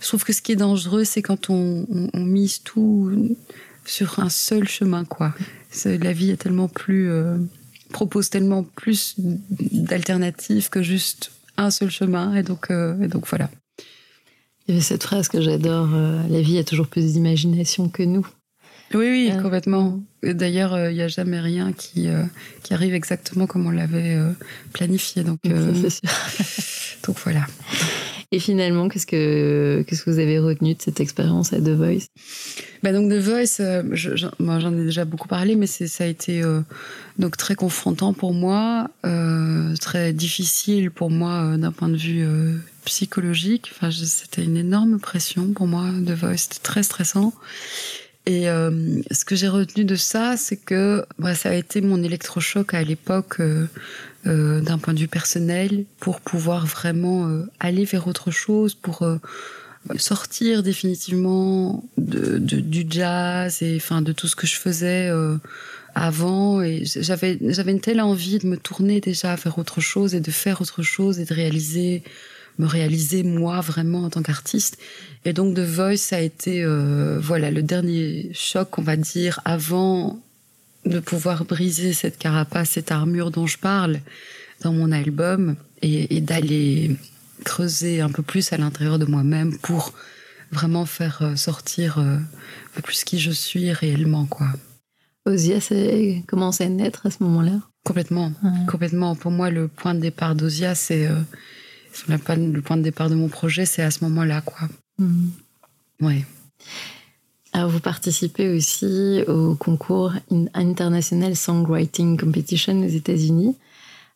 Je trouve que ce qui est dangereux, c'est quand on, on, on mise tout sur un seul chemin. Quoi, la vie est tellement plus euh, propose tellement plus d'alternatives que juste un seul chemin. Et donc, euh, et donc voilà. Il y avait cette phrase que j'adore euh, La vie a toujours plus d'imagination que nous. Oui, oui, Euh, complètement. D'ailleurs, euh, il n'y a jamais rien qui, euh, qui arrive exactement comme on l'avait euh, planifié. Donc, euh, Ça, c'est sûr. donc voilà. Et finalement, qu'est-ce que, qu'est-ce que vous avez retenu de cette expérience à The Voice? Bah donc The Voice, euh, je- moi, j'en ai déjà beaucoup parlé, mais c'est- ça a été euh, donc très confrontant pour moi, euh, très difficile pour moi euh, d'un point de vue euh, psychologique. Enfin, c'était une énorme pression pour moi. The Voice, c'était très stressant. Et euh, ce que j'ai retenu de ça, c'est que bah, ça a été mon électrochoc à l'époque euh, euh, d'un point de vue personnel pour pouvoir vraiment aller vers autre chose, pour sortir définitivement de, du jazz et enfin de tout ce que je faisais avant. Et j'avais j'avais une telle envie de me tourner déjà vers autre chose et de faire autre chose et de réaliser me réaliser moi vraiment en tant qu'artiste. Et donc The Voice a été euh, voilà le dernier choc on va dire avant de pouvoir briser cette carapace, cette armure dont je parle dans mon album et, et d'aller creuser un peu plus à l'intérieur de moi-même pour vraiment faire euh, sortir euh, un peu plus qui je suis réellement quoi. Ozia c'est commencé à naître à ce moment-là? Complètement, Ouais. complètement. Pour moi, le point de départ d'Osia, c'est euh, c'est le point- le point de départ de mon projet, c'est à ce moment-là, quoi. Mhm. Ouais. Alors, vous participez aussi au concours In- International Songwriting Competition aux États-Unis.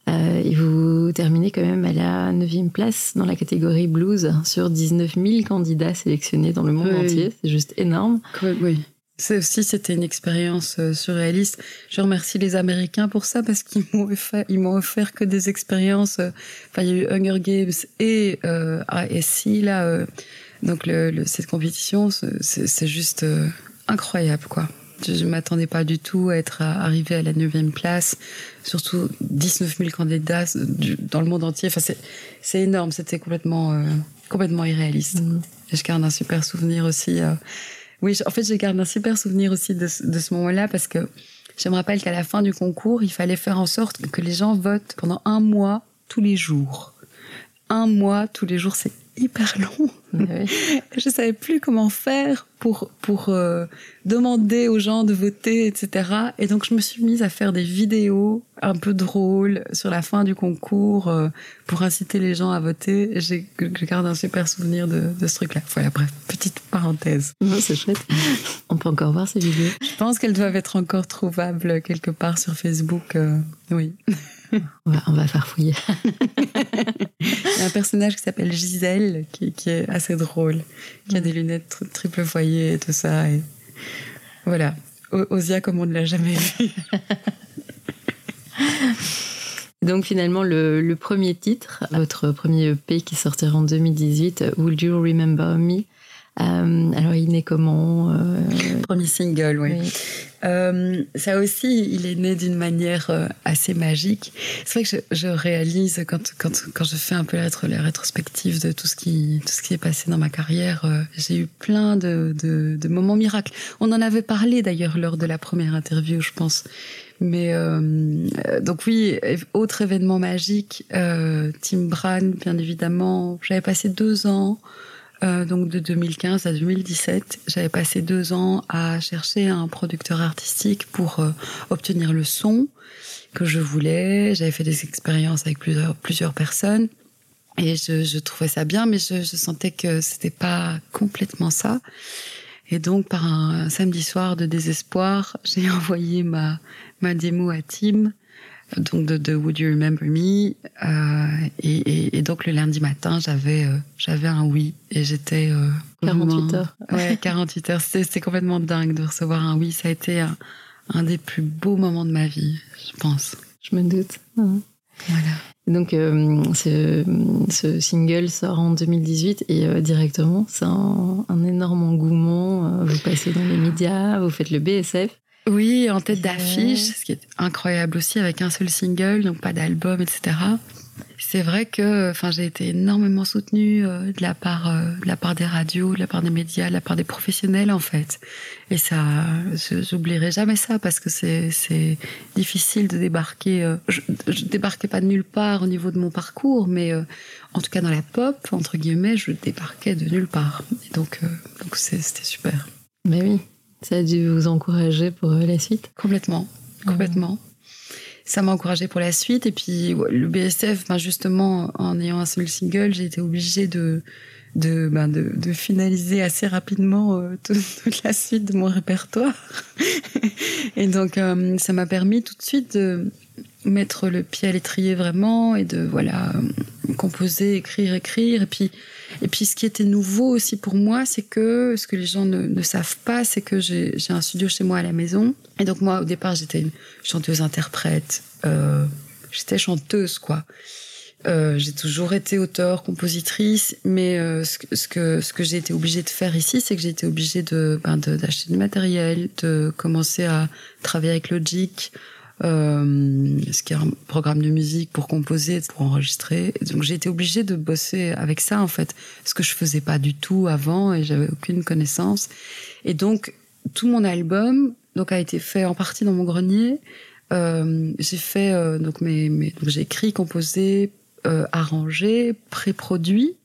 Euh, et vous terminez quand même à la 9 place dans la catégorie blues sur 19 000 candidats sélectionnés dans le monde Oui. entier. C'est juste énorme. Oui. C'est aussi, c'était une expérience euh, surréaliste. Je remercie les Américains pour ça parce qu'ils m'ont offert, ils m'ont offert que des expériences. euh, Enfin, il y a eu Hunger Games et euh, ASC là. euh, donc le, le- cette compétition, c'est- juste euh, incroyable, quoi. Je, je m'attendais pas du tout à être arrivée à la neuvième place. Surtout 19 000 candidats dans le monde entier. Enfin, c'est c'est énorme. C'était complètement complètement irréaliste. Mhm. Et je garde un super souvenir aussi. Oui, en fait, je garde un super souvenir aussi de, de ce moment-là parce que je me rappelle qu'à la fin du concours, il fallait faire en sorte que les gens votent pendant un mois tous les jours. Un mois tous les jours, c'est hyper long. Je savais plus comment faire pour pour euh, demander aux gens de voter, etc. Et donc je me suis mise à faire des vidéos un peu drôles sur la fin du concours euh, pour inciter les gens à voter. J'ai je garde un super souvenir de, de ce truc-là. Voilà, bref, petite parenthèse. Non, c'est chouette. On peut encore voir ces vidéos. Je pense qu'elles doivent être encore trouvables quelque part sur Facebook. euh, oui. On va, on va faire fouiller. Il y a un personnage qui s'appelle Gisèle qui, qui est assez drôle, qui a des lunettes tri- triple foyer et tout ça. Et voilà. O- Osia comme on ne l'a jamais vu. Donc finalement, le, le premier titre, votre premier EP qui sortira en 2018, Would You Remember Me? Euh, Alors il naît comment euh, Premier single, oui. oui. Euh, ça aussi, il est né d'une manière euh, assez magique. C'est vrai que je, je réalise quand, quand, quand je fais un peu la, rétro- la rétrospective de tout ce qui, tout ce qui est passé dans ma carrière, euh, j'ai eu plein de, de, de moments miracles. On en avait parlé d'ailleurs lors de la première interview, je pense. Mais euh, donc oui, autre événement magique, euh, Tim Bran, bien évidemment. J'avais passé deux ans euh, donc de 2015 à 2017, j'avais passé deux ans à chercher un producteur artistique pour euh, obtenir le son que je voulais. J'avais fait des expériences avec plusieurs, plusieurs personnes et je, je trouvais ça bien, mais je, je sentais que c'était pas complètement ça. Et donc, par un samedi soir de désespoir, j'ai envoyé ma, ma démo à Tim, donc de, de Would You Remember Me. euh, et, et, et donc, le lundi matin, j'avais euh, j'avais un oui. Et j'étais... euh, 48 vraiment- heures. Ouais, 48 heures. C'était c'était complètement dingue de recevoir un oui. Ça a été un, un des plus beaux moments de ma vie, je pense. Je me doute. Voilà. Donc euh, ce, ce single sort en 2018 et euh, directement, c'est un, un énorme engouement. Euh, Vous passez dans les médias, vous faites le BSF. Oui, en tête d'affiche, ce qui est incroyable aussi avec un seul single, donc pas d'album, etc. C'est vrai que, enfin, j'ai été énormément soutenue euh, de la part, euh, de la part des radios, de la part des médias, de la part des professionnels en fait. Et ça, j'oublierai jamais ça parce que c'est difficile de débarquer. euh, je, je débarquais pas de nulle part au niveau de mon parcours, mais euh, en tout cas dans la pop entre guillemets, je débarquais de nulle part. Et donc, euh, donc c'est- c'était super. Mais oui, ça a dû vous encourager pour euh, la suite? Complètement, complètement. Ça m'a encouragée pour la suite. Et puis le BSF, ben justement, en ayant un seul single, j'ai été obligée de de, ben de, de finaliser assez rapidement euh, toute, toute la suite de mon répertoire. et donc, euh, ça m'a permis tout de suite de mettre le pied à l'étrier vraiment et de voilà composer, écrire, écrire. Et puis, et puis, ce qui était nouveau aussi pour moi, c'est que ce que les gens ne, savent pas, c'est que j'ai un studio chez moi à la maison. Et donc moi, au départ, j'étais une chanteuse-interprète. Euh, j'étais chanteuse, quoi. Euh, j'ai toujours été auteur, compositrice, mais euh, ce, que- ce que ce que j'ai été obligée de faire ici, c'est que j'ai été obligée de ben, d'acheter du matériel, de commencer à travailler avec Logic, euh, ce qui est un programme de musique pour composer, pour enregistrer? Donc j'ai été obligée de bosser avec ça en fait, ce que je faisais pas du tout avant et j'avais aucune connaissance. Et donc tout mon album donc a été fait en partie dans mon grenier. Euh, j'ai fait euh, donc mes, mes donc j'ai écrit, composé, euh, arrangé, pré-produit.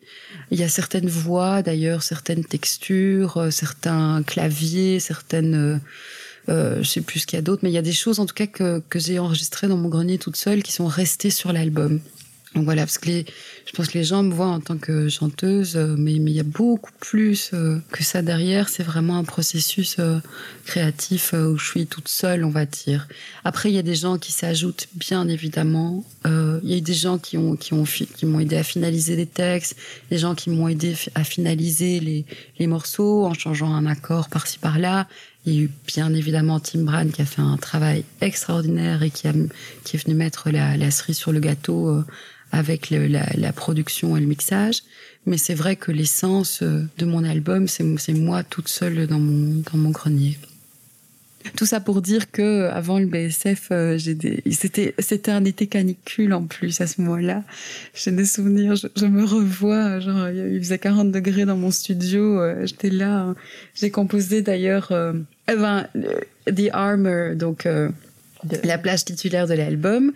Il y a certaines voix d'ailleurs, certaines textures, euh, certains claviers, certaines euh, je sais plus ce qu'il y a d'autre, mais il y a des choses en tout cas que, que j'ai enregistrées dans mon grenier toute seule qui sont restées sur l'album. Donc voilà, parce que les, je pense que les gens me voient en tant que chanteuse, euh, mais, mais il y a beaucoup plus euh, que ça derrière. C'est vraiment un processus euh, créatif euh, où je suis toute seule, on va dire. Après, il y a des gens qui s'ajoutent, bien évidemment. Euh, il y a eu des gens qui ont qui ont qui m'ont aidé à finaliser des textes, des gens qui m'ont aidé à finaliser les les morceaux en changeant un accord par-ci par-là. Il y a eu bien évidemment Tim Bran qui a fait un travail extraordinaire et qui, est venu mettre la, cerise sur le gâteau euh, avec la, production et le mixage. Mais c'est vrai que l'essence euh, de mon album, c'est moi toute seule dans mon grenier. Tout ça pour dire que avant le BSF, euh, c'était un été canicule en plus à ce moment-là. J'ai des souvenirs, je, me revois, genre il faisait 40 degrés dans mon studio, euh, j'étais là. hein. J'ai composé d'ailleurs euh, eh ben, The Armor, donc La plage titulaire de l'album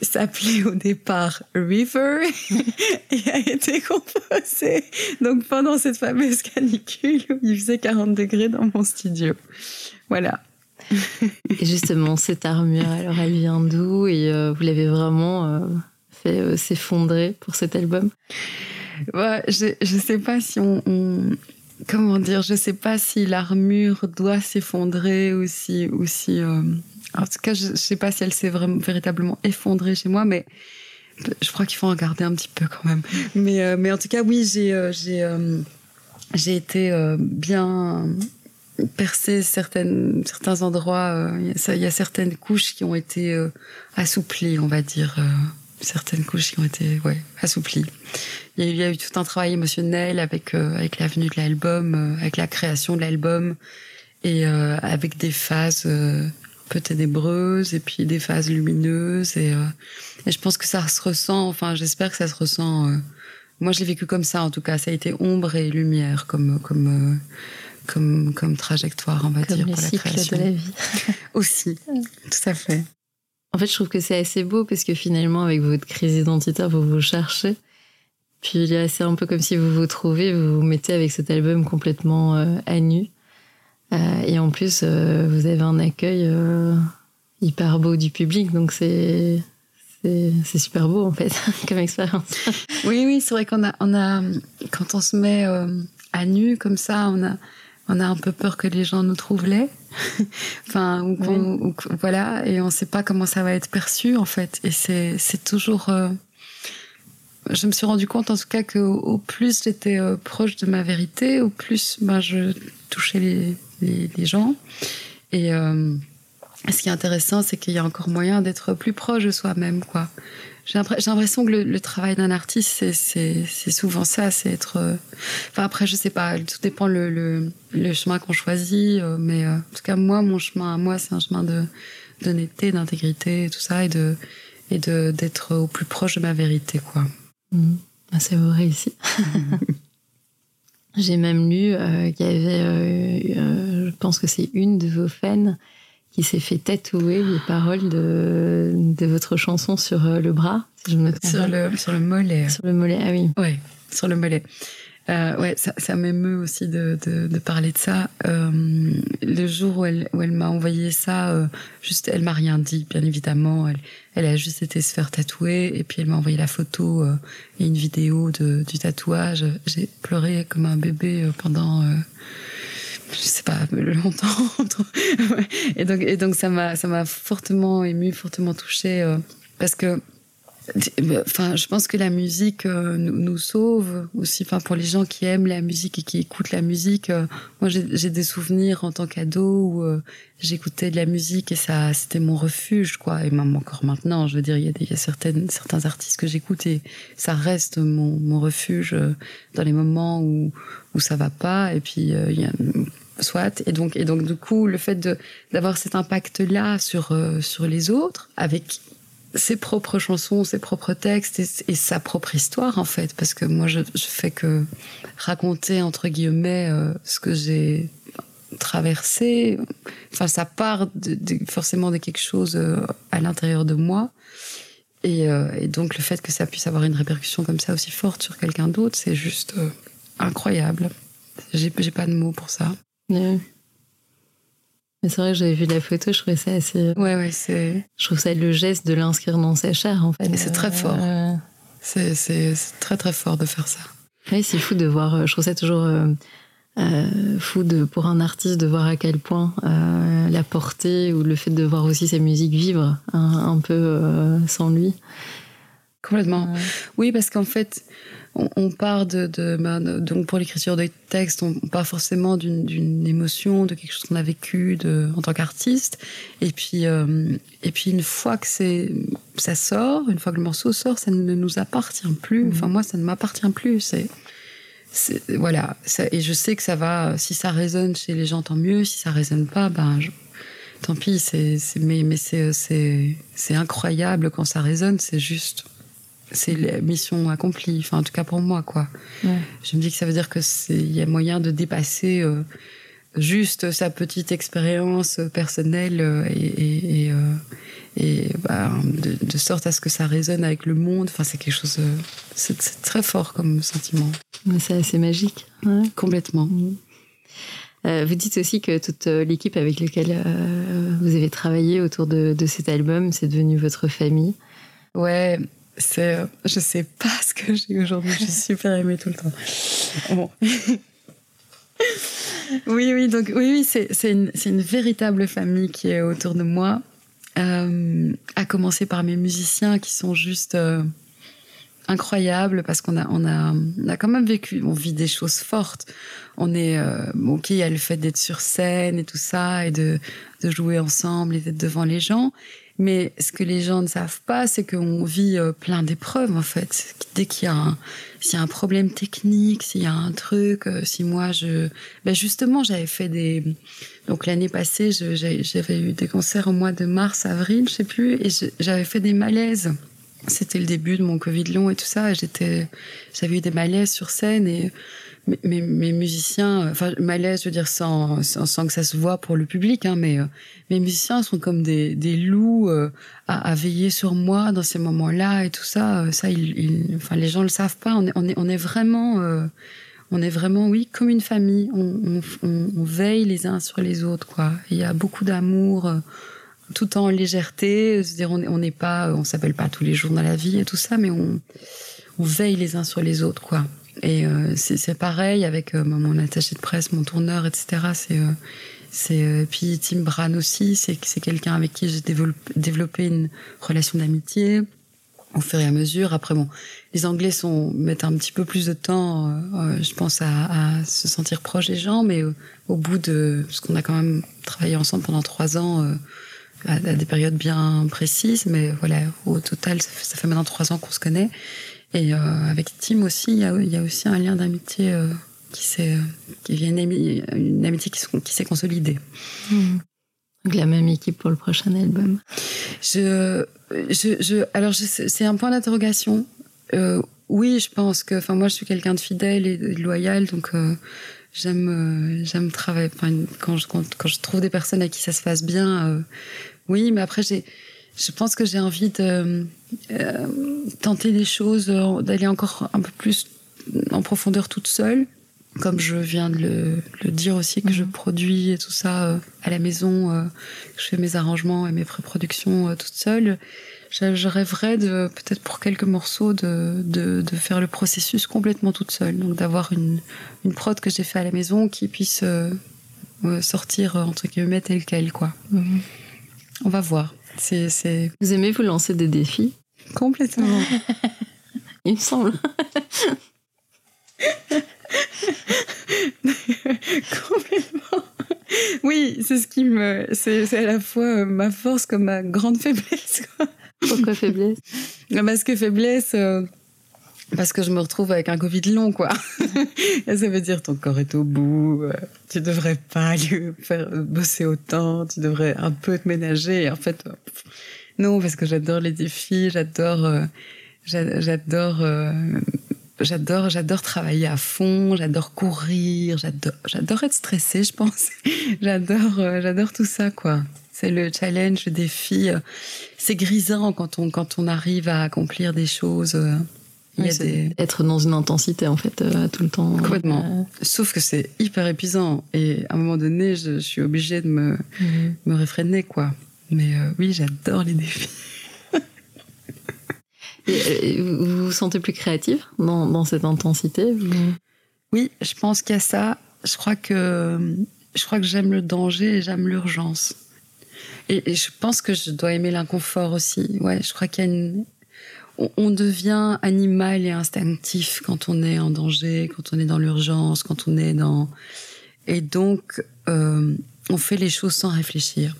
s'appelait au départ River et a été composée donc pendant cette fameuse canicule où il faisait 40 degrés dans mon studio. Voilà. Et justement, cette armure, alors elle vient d'où et euh, vous l'avez vraiment euh, fait euh, s'effondrer pour cet album? Ouais, Je ne sais pas si on, Comment dire Je sais pas si l'armure doit s'effondrer ou si. Ou si en tout cas, je ne sais pas si elle s'est véritablement effondrée chez moi, mais je crois qu'il faut en garder un petit peu quand même. Mais, mais en tout cas, oui, j'ai j'ai j'ai été bien percé certaines certains endroits. Il y a certaines couches qui ont été assouplies, on va dire. certaines couches qui ont été ouais, assouplies. Il y, a, eu tout un travail émotionnel avec avec la venue de l'album, avec la création de l'album et avec des phases peu ténébreuse et puis des phases lumineuses et, euh, et, je pense que ça se ressent enfin j'espère que ça se ressent euh, moi je l'ai vécu comme ça en tout cas ça a été ombre et lumière comme comme euh, comme comme trajectoire on va comme dire le pour la cycle création. de la vie. Aussi tout à fait. En fait je trouve que c'est assez beau parce que finalement avec votre crise identitaire vous vous cherchez. Puis c'est un peu comme si vous vous trouvez vous vous mettez avec cet album complètement à nu. Euh, et en plus, euh, vous avez un accueil euh, hyper beau du public, donc c'est c'est super beau en fait comme expérience. Oui, oui, c'est vrai qu'on a, on a, quand on se met à nu comme ça, on a, on a un peu peur que les gens nous trouvent laids. enfin, ou, oui. voilà, et on ne sait pas comment ça va être perçu en fait. Et c'est, c'est toujours. Euh, je me suis rendu compte en tout cas que au plus j'étais euh, proche de ma vérité, au plus ben, je touchais les, les, les gens. Et euh, ce qui est intéressant, c'est qu'il y a encore moyen d'être plus proche de soi-même, quoi. J'ai l'impression que le, le travail d'un artiste, c'est souvent ça, c'est être. Euh... Enfin après, je sais pas, tout dépend le, le, le chemin qu'on choisit, euh, mais euh, en tout cas moi, mon chemin à moi, c'est un chemin d'honnêteté, d'intégrité, tout ça, et de et de d'être au plus proche de ma vérité, quoi. Mmh. Ah, c'est vrai ici. J'ai même lu qu'il y avait, je pense que c'est une de vos fans qui s'est fait tatouer les paroles de, de votre chanson sur le bras, si je me trompe. Sur le, sur le mollet. Sur le mollet, ah oui. Ouais, sur le mollet. Euh, ouais, ça, ça m'émeut aussi de, de, de, parler de ça. Euh, le jour où elle, où elle m'a envoyé ça, euh, juste, elle m'a rien dit, bien évidemment. Elle, elle a juste été se faire tatouer et puis elle m'a envoyé la photo euh, et une vidéo de, du tatouage. J'ai pleuré comme un bébé euh, pendant, euh, pas, longtemps. et donc, et donc ça m'a, ça m'a fortement ému, fortement touché parce que Enfin, je pense que la musique euh, nous, nous, sauve aussi. Enfin, pour les gens qui aiment la musique et qui écoutent la musique, euh, moi j'ai des souvenirs en tant qu'ado où euh, j'écoutais de la musique et ça, c'était mon refuge, quoi. Et même encore maintenant, je veux dire, il y a, des, y a certaines, certains artistes que j'écoute et ça reste mon, mon refuge euh, dans les moments où où ça va pas. Et puis euh, il y a soit et donc et donc du coup le fait d'avoir cet impact là sur euh, sur les autres avec ses propres chansons, ses propres textes et, et, sa propre histoire en fait, parce que moi je, je fais que raconter entre guillemets euh, ce que j'ai traversé. Enfin, ça part de, de, forcément de quelque chose euh, à l'intérieur de moi. Et, euh, et, donc le fait que ça puisse avoir une répercussion comme ça aussi forte sur quelqu'un d'autre, c'est juste euh, incroyable. J'ai pas de mots pour ça. Mais c'est vrai que j'avais vu la photo, je trouvais ça assez. Ouais, ouais, c'est. Je trouve ça le geste de l'inscrire dans sa chair, en fait. Et c'est très fort. Euh... C'est très, très fort de faire ça. Oui, c'est fou de voir. Je trouve ça toujours euh, euh, fou de, pour un artiste de voir à quel point euh, la portée ou le fait de voir aussi sa musique vivre un, un peu euh, sans lui. Complètement. Oui, parce qu'en fait, on, on part de, de, de, donc pour l'écriture des textes, on part forcément d'une émotion, de quelque chose qu'on a vécu de, en tant qu'artiste, et puis euh, et puis une fois que c'est ça sort, une fois que le morceau sort, ça ne nous appartient plus. Mmh. Enfin moi, ça ne m'appartient plus. C'est voilà. Ça, et je sais que ça va. Si ça résonne chez les gens, tant mieux. Si ça résonne pas, ben je, tant pis. C'est mais mais c'est c'est incroyable quand ça résonne. C'est juste c'est la mission accomplie, enfin en tout cas pour moi quoi. Ouais. Je me dis que ça veut dire que c'est il y a moyen de dépasser euh, juste sa petite expérience personnelle euh, et, et, euh, et bah, de, de, sorte à ce que ça résonne avec le monde. Enfin, c'est quelque chose, euh, c'est très fort comme sentiment. C'est assez magique. Complètement. Mmh. Euh, vous dites aussi que toute euh, l'équipe avec laquelle vous avez travaillé autour de, de cet album, c'est devenu votre famille. Ouais, c'est, je sais pas ce que j'ai aujourd'hui. Je suis super aimée tout le temps. Bon. oui, oui, donc oui, oui, c'est, c'est, une, c'est une véritable famille qui est autour de moi. Euh, à commencer par mes musiciens qui sont juste euh, incroyables parce qu'on a, on a, on a quand même vécu, on vit des choses fortes. On est, euh, ok, il y a le fait d'être sur scène et tout ça et de, de jouer ensemble et d'être devant les gens. Mais ce que les gens ne savent pas, c'est qu'on vit euh, plein d'épreuves en fait. Dès qu'il y a un, s'il y a un problème technique, s'il y a un truc, euh, si moi je, ben justement j'avais fait des, donc l'année passée j'avais eu des concerts au mois de mars, avril, je sais plus, et j'avais fait des malaises. C'était le début de mon Covid long et tout ça. J'étais, j'avais eu des malaises sur scène et mes, mes, musiciens, enfin malaise, je veux dire sans, sans, que ça se voit pour le public, hein, mais euh, mes musiciens sont comme des, des loups euh, à, à, veiller sur moi dans ces moments-là et tout ça. Euh, ça, ils, ils, enfin les gens le savent pas. On est, on est, on est vraiment, euh, on est vraiment, oui, comme une famille. On, on, on veille les uns sur les autres, quoi. Il y a beaucoup d'amour. tout en légèreté, c'est-à-dire on n'est pas, on s'appelle pas tous les jours dans la vie et tout ça, mais on, on veille les uns sur les autres, quoi. Et euh, c'est pareil avec euh, mon attaché de presse, mon tourneur, etc. C'est euh, c'est euh, puis Tim Bran aussi. C'est quelqu'un avec qui j'ai développé une relation d'amitié au fur et à mesure. Après bon, les Anglais sont mettent un petit peu plus de temps, euh, je pense, à, à, se sentir proche des gens, mais au bout de parce qu'on a quand même travaillé ensemble pendant trois ans. À, des périodes bien précises, mais voilà, au total, ça fait maintenant trois ans qu'on se connaît. Et euh, avec Tim aussi, il y a, il y a aussi un lien d'amitié euh, qui s'est, qui vient une, amitié qui, qui s'est consolidée. Mmh. Donc la même équipe pour le prochain album. Je, je, je alors c'est un point d'interrogation. Euh, oui, je pense que, enfin moi je suis quelqu'un de fidèle et de loyal, donc euh, j'aime, euh, j'aime travailler. Quand je quand, quand, je trouve des personnes à qui ça se passe bien, euh, oui, mais après j'ai je pense que j'ai envie de euh, tenter des choses, euh, d'aller encore un peu plus en profondeur toute seule. Comme je viens de le, le dire aussi, que je produis et tout ça euh, à la maison, euh, que je fais mes arrangements et mes pré-productions toute seule. Je, je rêverais de, peut-être pour quelques morceaux, de, de, de, faire le processus complètement toute seule. Donc d'avoir une, une prod que j'ai fait à la maison qui puisse sortir, entre guillemets, tel quel, quoi. Mmh. On va voir. C'est, c'est... Vous aimez vous lancer des défis? Complètement. Il me semble. Complètement. Oui, c'est ce qui me. C'est, c'est à la fois ma force comme ma grande faiblesse. Quoi. Pourquoi faiblesse? Parce que faiblesse. Euh, parce que je me retrouve avec un Covid long, quoi. Ça veut dire ton corps est au bout, euh, tu devrais pas faire bosser autant, tu devrais un peu te ménager. En fait, euh, non, parce que j'adore les défis, j'adore, euh, j'adore, euh, j'adore, j'adore travailler à fond, j'adore courir, j'adore, j'adore être stressée, je pense. j'adore, euh, j'adore tout ça, quoi. C'est le challenge, le défi. C'est grisant quand on, quand on arrive à accomplir des choses. Il y a des... Être dans une intensité, en fait, euh, tout le temps. Complètement. Euh... Sauf que c'est hyper épuisant. Et à un moment donné, je, je suis obligée de me, mmh. me réfréner, quoi. Mais euh, oui, j'adore les défis. Et, vous vous sentez plus créative dans, dans cette intensité vous... Oui, je pense qu'il y a ça. Je crois que, je crois que j'aime le danger et j'aime l'urgence. Et, et, je pense que je dois aimer l'inconfort aussi. Ouais, je crois qu'il y a une, on devient animal et instinctif quand on est en danger, quand on est dans l'urgence, quand on est dans... Et donc, euh, on fait les choses sans réfléchir.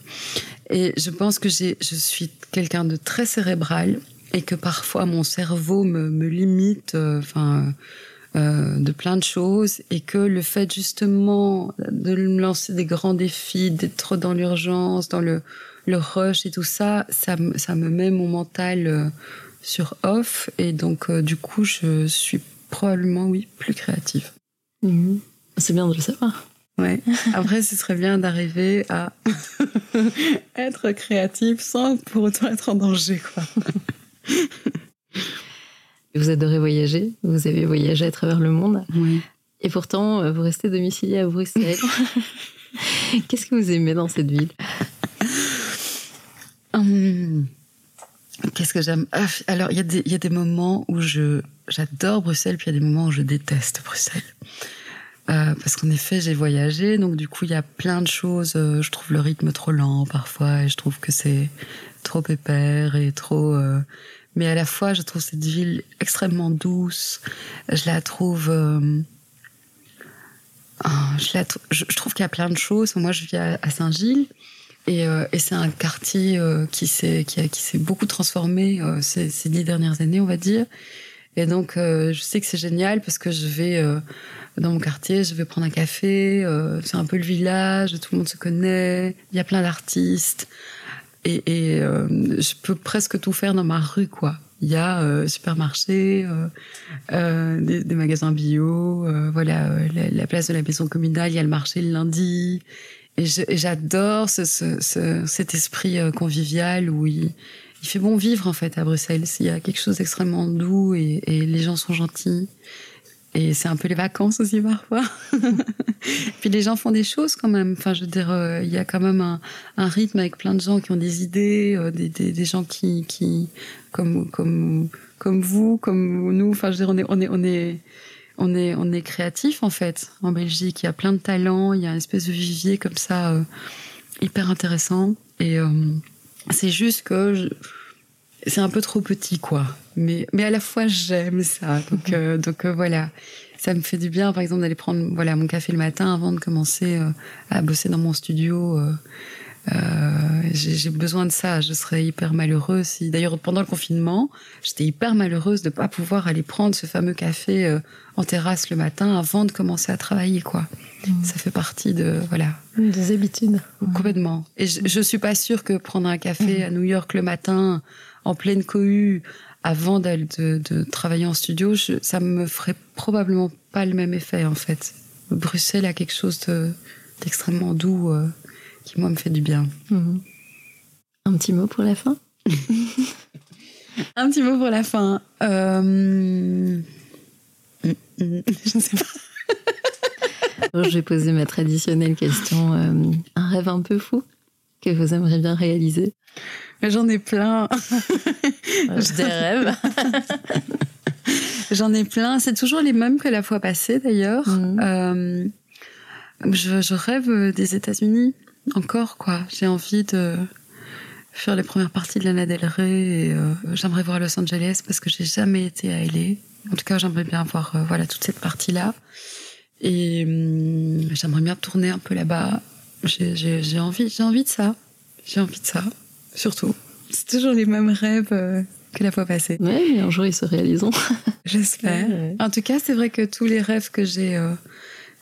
Et je pense que je suis quelqu'un de très cérébral et que parfois mon cerveau me, limite, enfin, euh, euh, de plein de choses, et que le fait justement de me lancer des grands défis, d'être dans l'urgence, dans le, rush et tout ça, ça, ça me met mon mental euh, sur off et donc euh, du coup je suis probablement oui plus créative. Mmh. C'est bien de le savoir. Ouais. Après, ce serait bien d'arriver à être créatif sans pour autant être en danger, quoi. Vous adorez voyager, vous avez voyagé à travers le monde. Oui. Et pourtant, euh, vous restez domicilié à Bruxelles. Qu'est-ce que vous aimez dans cette ville? Hum, Qu'est-ce que j'aime? Ah, Alors, il y, a des- moments où je j'adore Bruxelles, puis il y a des moments où je déteste Bruxelles. Euh, parce qu'en effet, j'ai voyagé, donc du coup, il y a plein de choses. euh, je trouve le rythme trop lent parfois, et je trouve que c'est trop épais et trop. euh, Mais à la fois, je trouve cette ville extrêmement douce. Je la trouve. ah, je, la trou- je- trouve qu'il y a plein de choses. Moi, je vis à Saint-Gilles. Et, euh, et c'est un quartier euh, qui s'est qui, a- qui s'est beaucoup transformé euh, ces, dix dernières années, on va dire. Et donc, je sais que c'est génial parce que je vais dans mon quartier, je vais prendre un café. c'est un peu le village, tout le monde se connaît. Il y a plein d'artistes. Et, je peux presque tout faire dans ma rue, quoi. Il y a supermarché, des, magasins bio, voilà, la, la place de la maison communale, il y a le marché le lundi. Et j'adore ce, ce- ce- cet esprit euh, convivial où il, fait bon vivre en fait à Bruxelles. Il y a quelque chose d'extrêmement doux et, les gens sont gentils. Et c'est un peu les vacances aussi parfois. Puis les gens font des choses quand même. Enfin, je veux dire, euh, il y a quand même un, rythme avec plein de gens qui ont des idées, euh, des, gens qui, comme, comme vous, comme nous. Enfin, je veux dire, on est, on est, on est, on est, on est créatif en fait en Belgique. Il y a plein de talents, il y a une espèce de vivier comme ça euh, hyper intéressant. Et euh, c'est juste que je- c'est un peu trop petit quoi. Mais, mais à la fois j'aime ça. Donc, euh, donc voilà, ça me fait du bien par exemple d'aller prendre voilà mon café le matin avant de commencer à bosser dans mon studio. Euh, j'ai besoin de ça. Je serais hyper malheureuse si, d'ailleurs, pendant le confinement, j'étais hyper malheureuse de pas pouvoir aller prendre ce fameux café euh, en terrasse le matin avant de commencer à travailler, quoi. Ça fait partie de, voilà, Des habitudes. complètement. Et je, je suis pas sûre que prendre un café à New York le matin, en pleine cohue, avant de, de travailler en studio, je, ça me ferait probablement pas le même effet, en fait. Bruxelles a quelque chose de- d'extrêmement doux euh, qui, moi, me fait du bien. Mhm. Un petit mot pour la fin? Un petit mot pour la fin. Euh... Je ne sais pas. Je vais poser ma traditionnelle question. euh, un rêve un peu fou que vous aimeriez bien réaliser J'en ai plein. Des rêves. J'en ai plein. C'est toujours les mêmes que la fois passée, d'ailleurs. Mhm. Euh, je, je rêve des États-Unis. Encore, quoi. J'ai envie de faire les premières parties de Lana Del Rey. Et, euh, j'aimerais voir Los Angeles parce que j'ai jamais été à LA. En tout cas, j'aimerais bien voir euh, voilà, toute cette partie-là. Et hum, j'aimerais bien tourner un peu là-bas. J'ai j'ai- j'ai envie, j'ai envie de ça. J'ai envie de ça, surtout. C'est toujours les mêmes rêves euh, que la fois passée. Ouais, mais un jour ils se réaliseront. J'espère. Ouais. En tout cas, c'est vrai que tous les rêves que j'ai,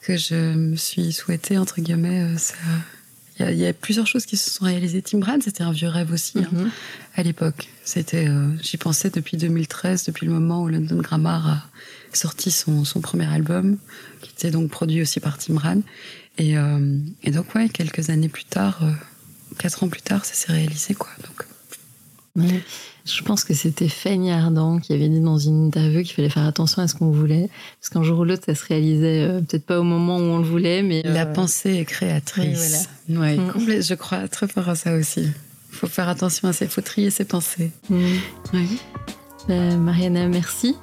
que je me suis souhaité entre guillemets, ça, il y, a- il y a plusieurs choses qui se sont réalisées. Tim Brad, c'était un vieux rêve aussi hein, Mhm. à l'époque. C'était, euh, j'y pensais depuis 2013, depuis le moment où London Grammar a sorti son, son premier album, qui était donc produit aussi par Tim Brad. Et, euh, et donc ouais, quelques années plus tard, euh, quatre ans plus tard, ça s'est réalisé quoi. Donc Ouais. Je pense que c'était Fanny Ardant qui avait dit dans une interview qu'il fallait faire attention à ce qu'on voulait. Parce qu'un jour ou l'autre, ça se réalisait euh, peut-être pas au moment où on le voulait, mais. La euh, pensée est créatrice. Ouais, Mm. complè- je crois très fort à ça aussi. Il faut faire attention à ses, faut trier ses pensées. Ouais. Euh, Mariana, merci.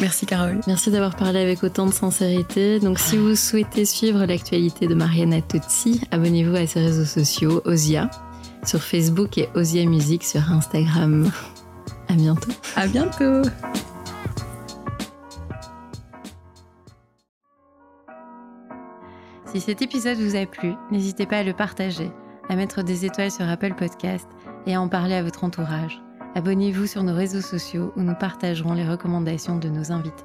Merci Carole. Merci d'avoir parlé avec autant de sincérité. Donc, si vous souhaitez suivre l'actualité de Mariana Tozzi, abonnez-vous à ses réseaux sociaux, Osia, sur Facebook et Osia Music sur Instagram. À bientôt. À bientôt. Si cet épisode vous a plu, n'hésitez pas à le partager, à mettre des étoiles sur Apple Podcast et à en parler à votre entourage. Abonnez-vous sur nos réseaux sociaux où nous partagerons les recommandations de nos invités.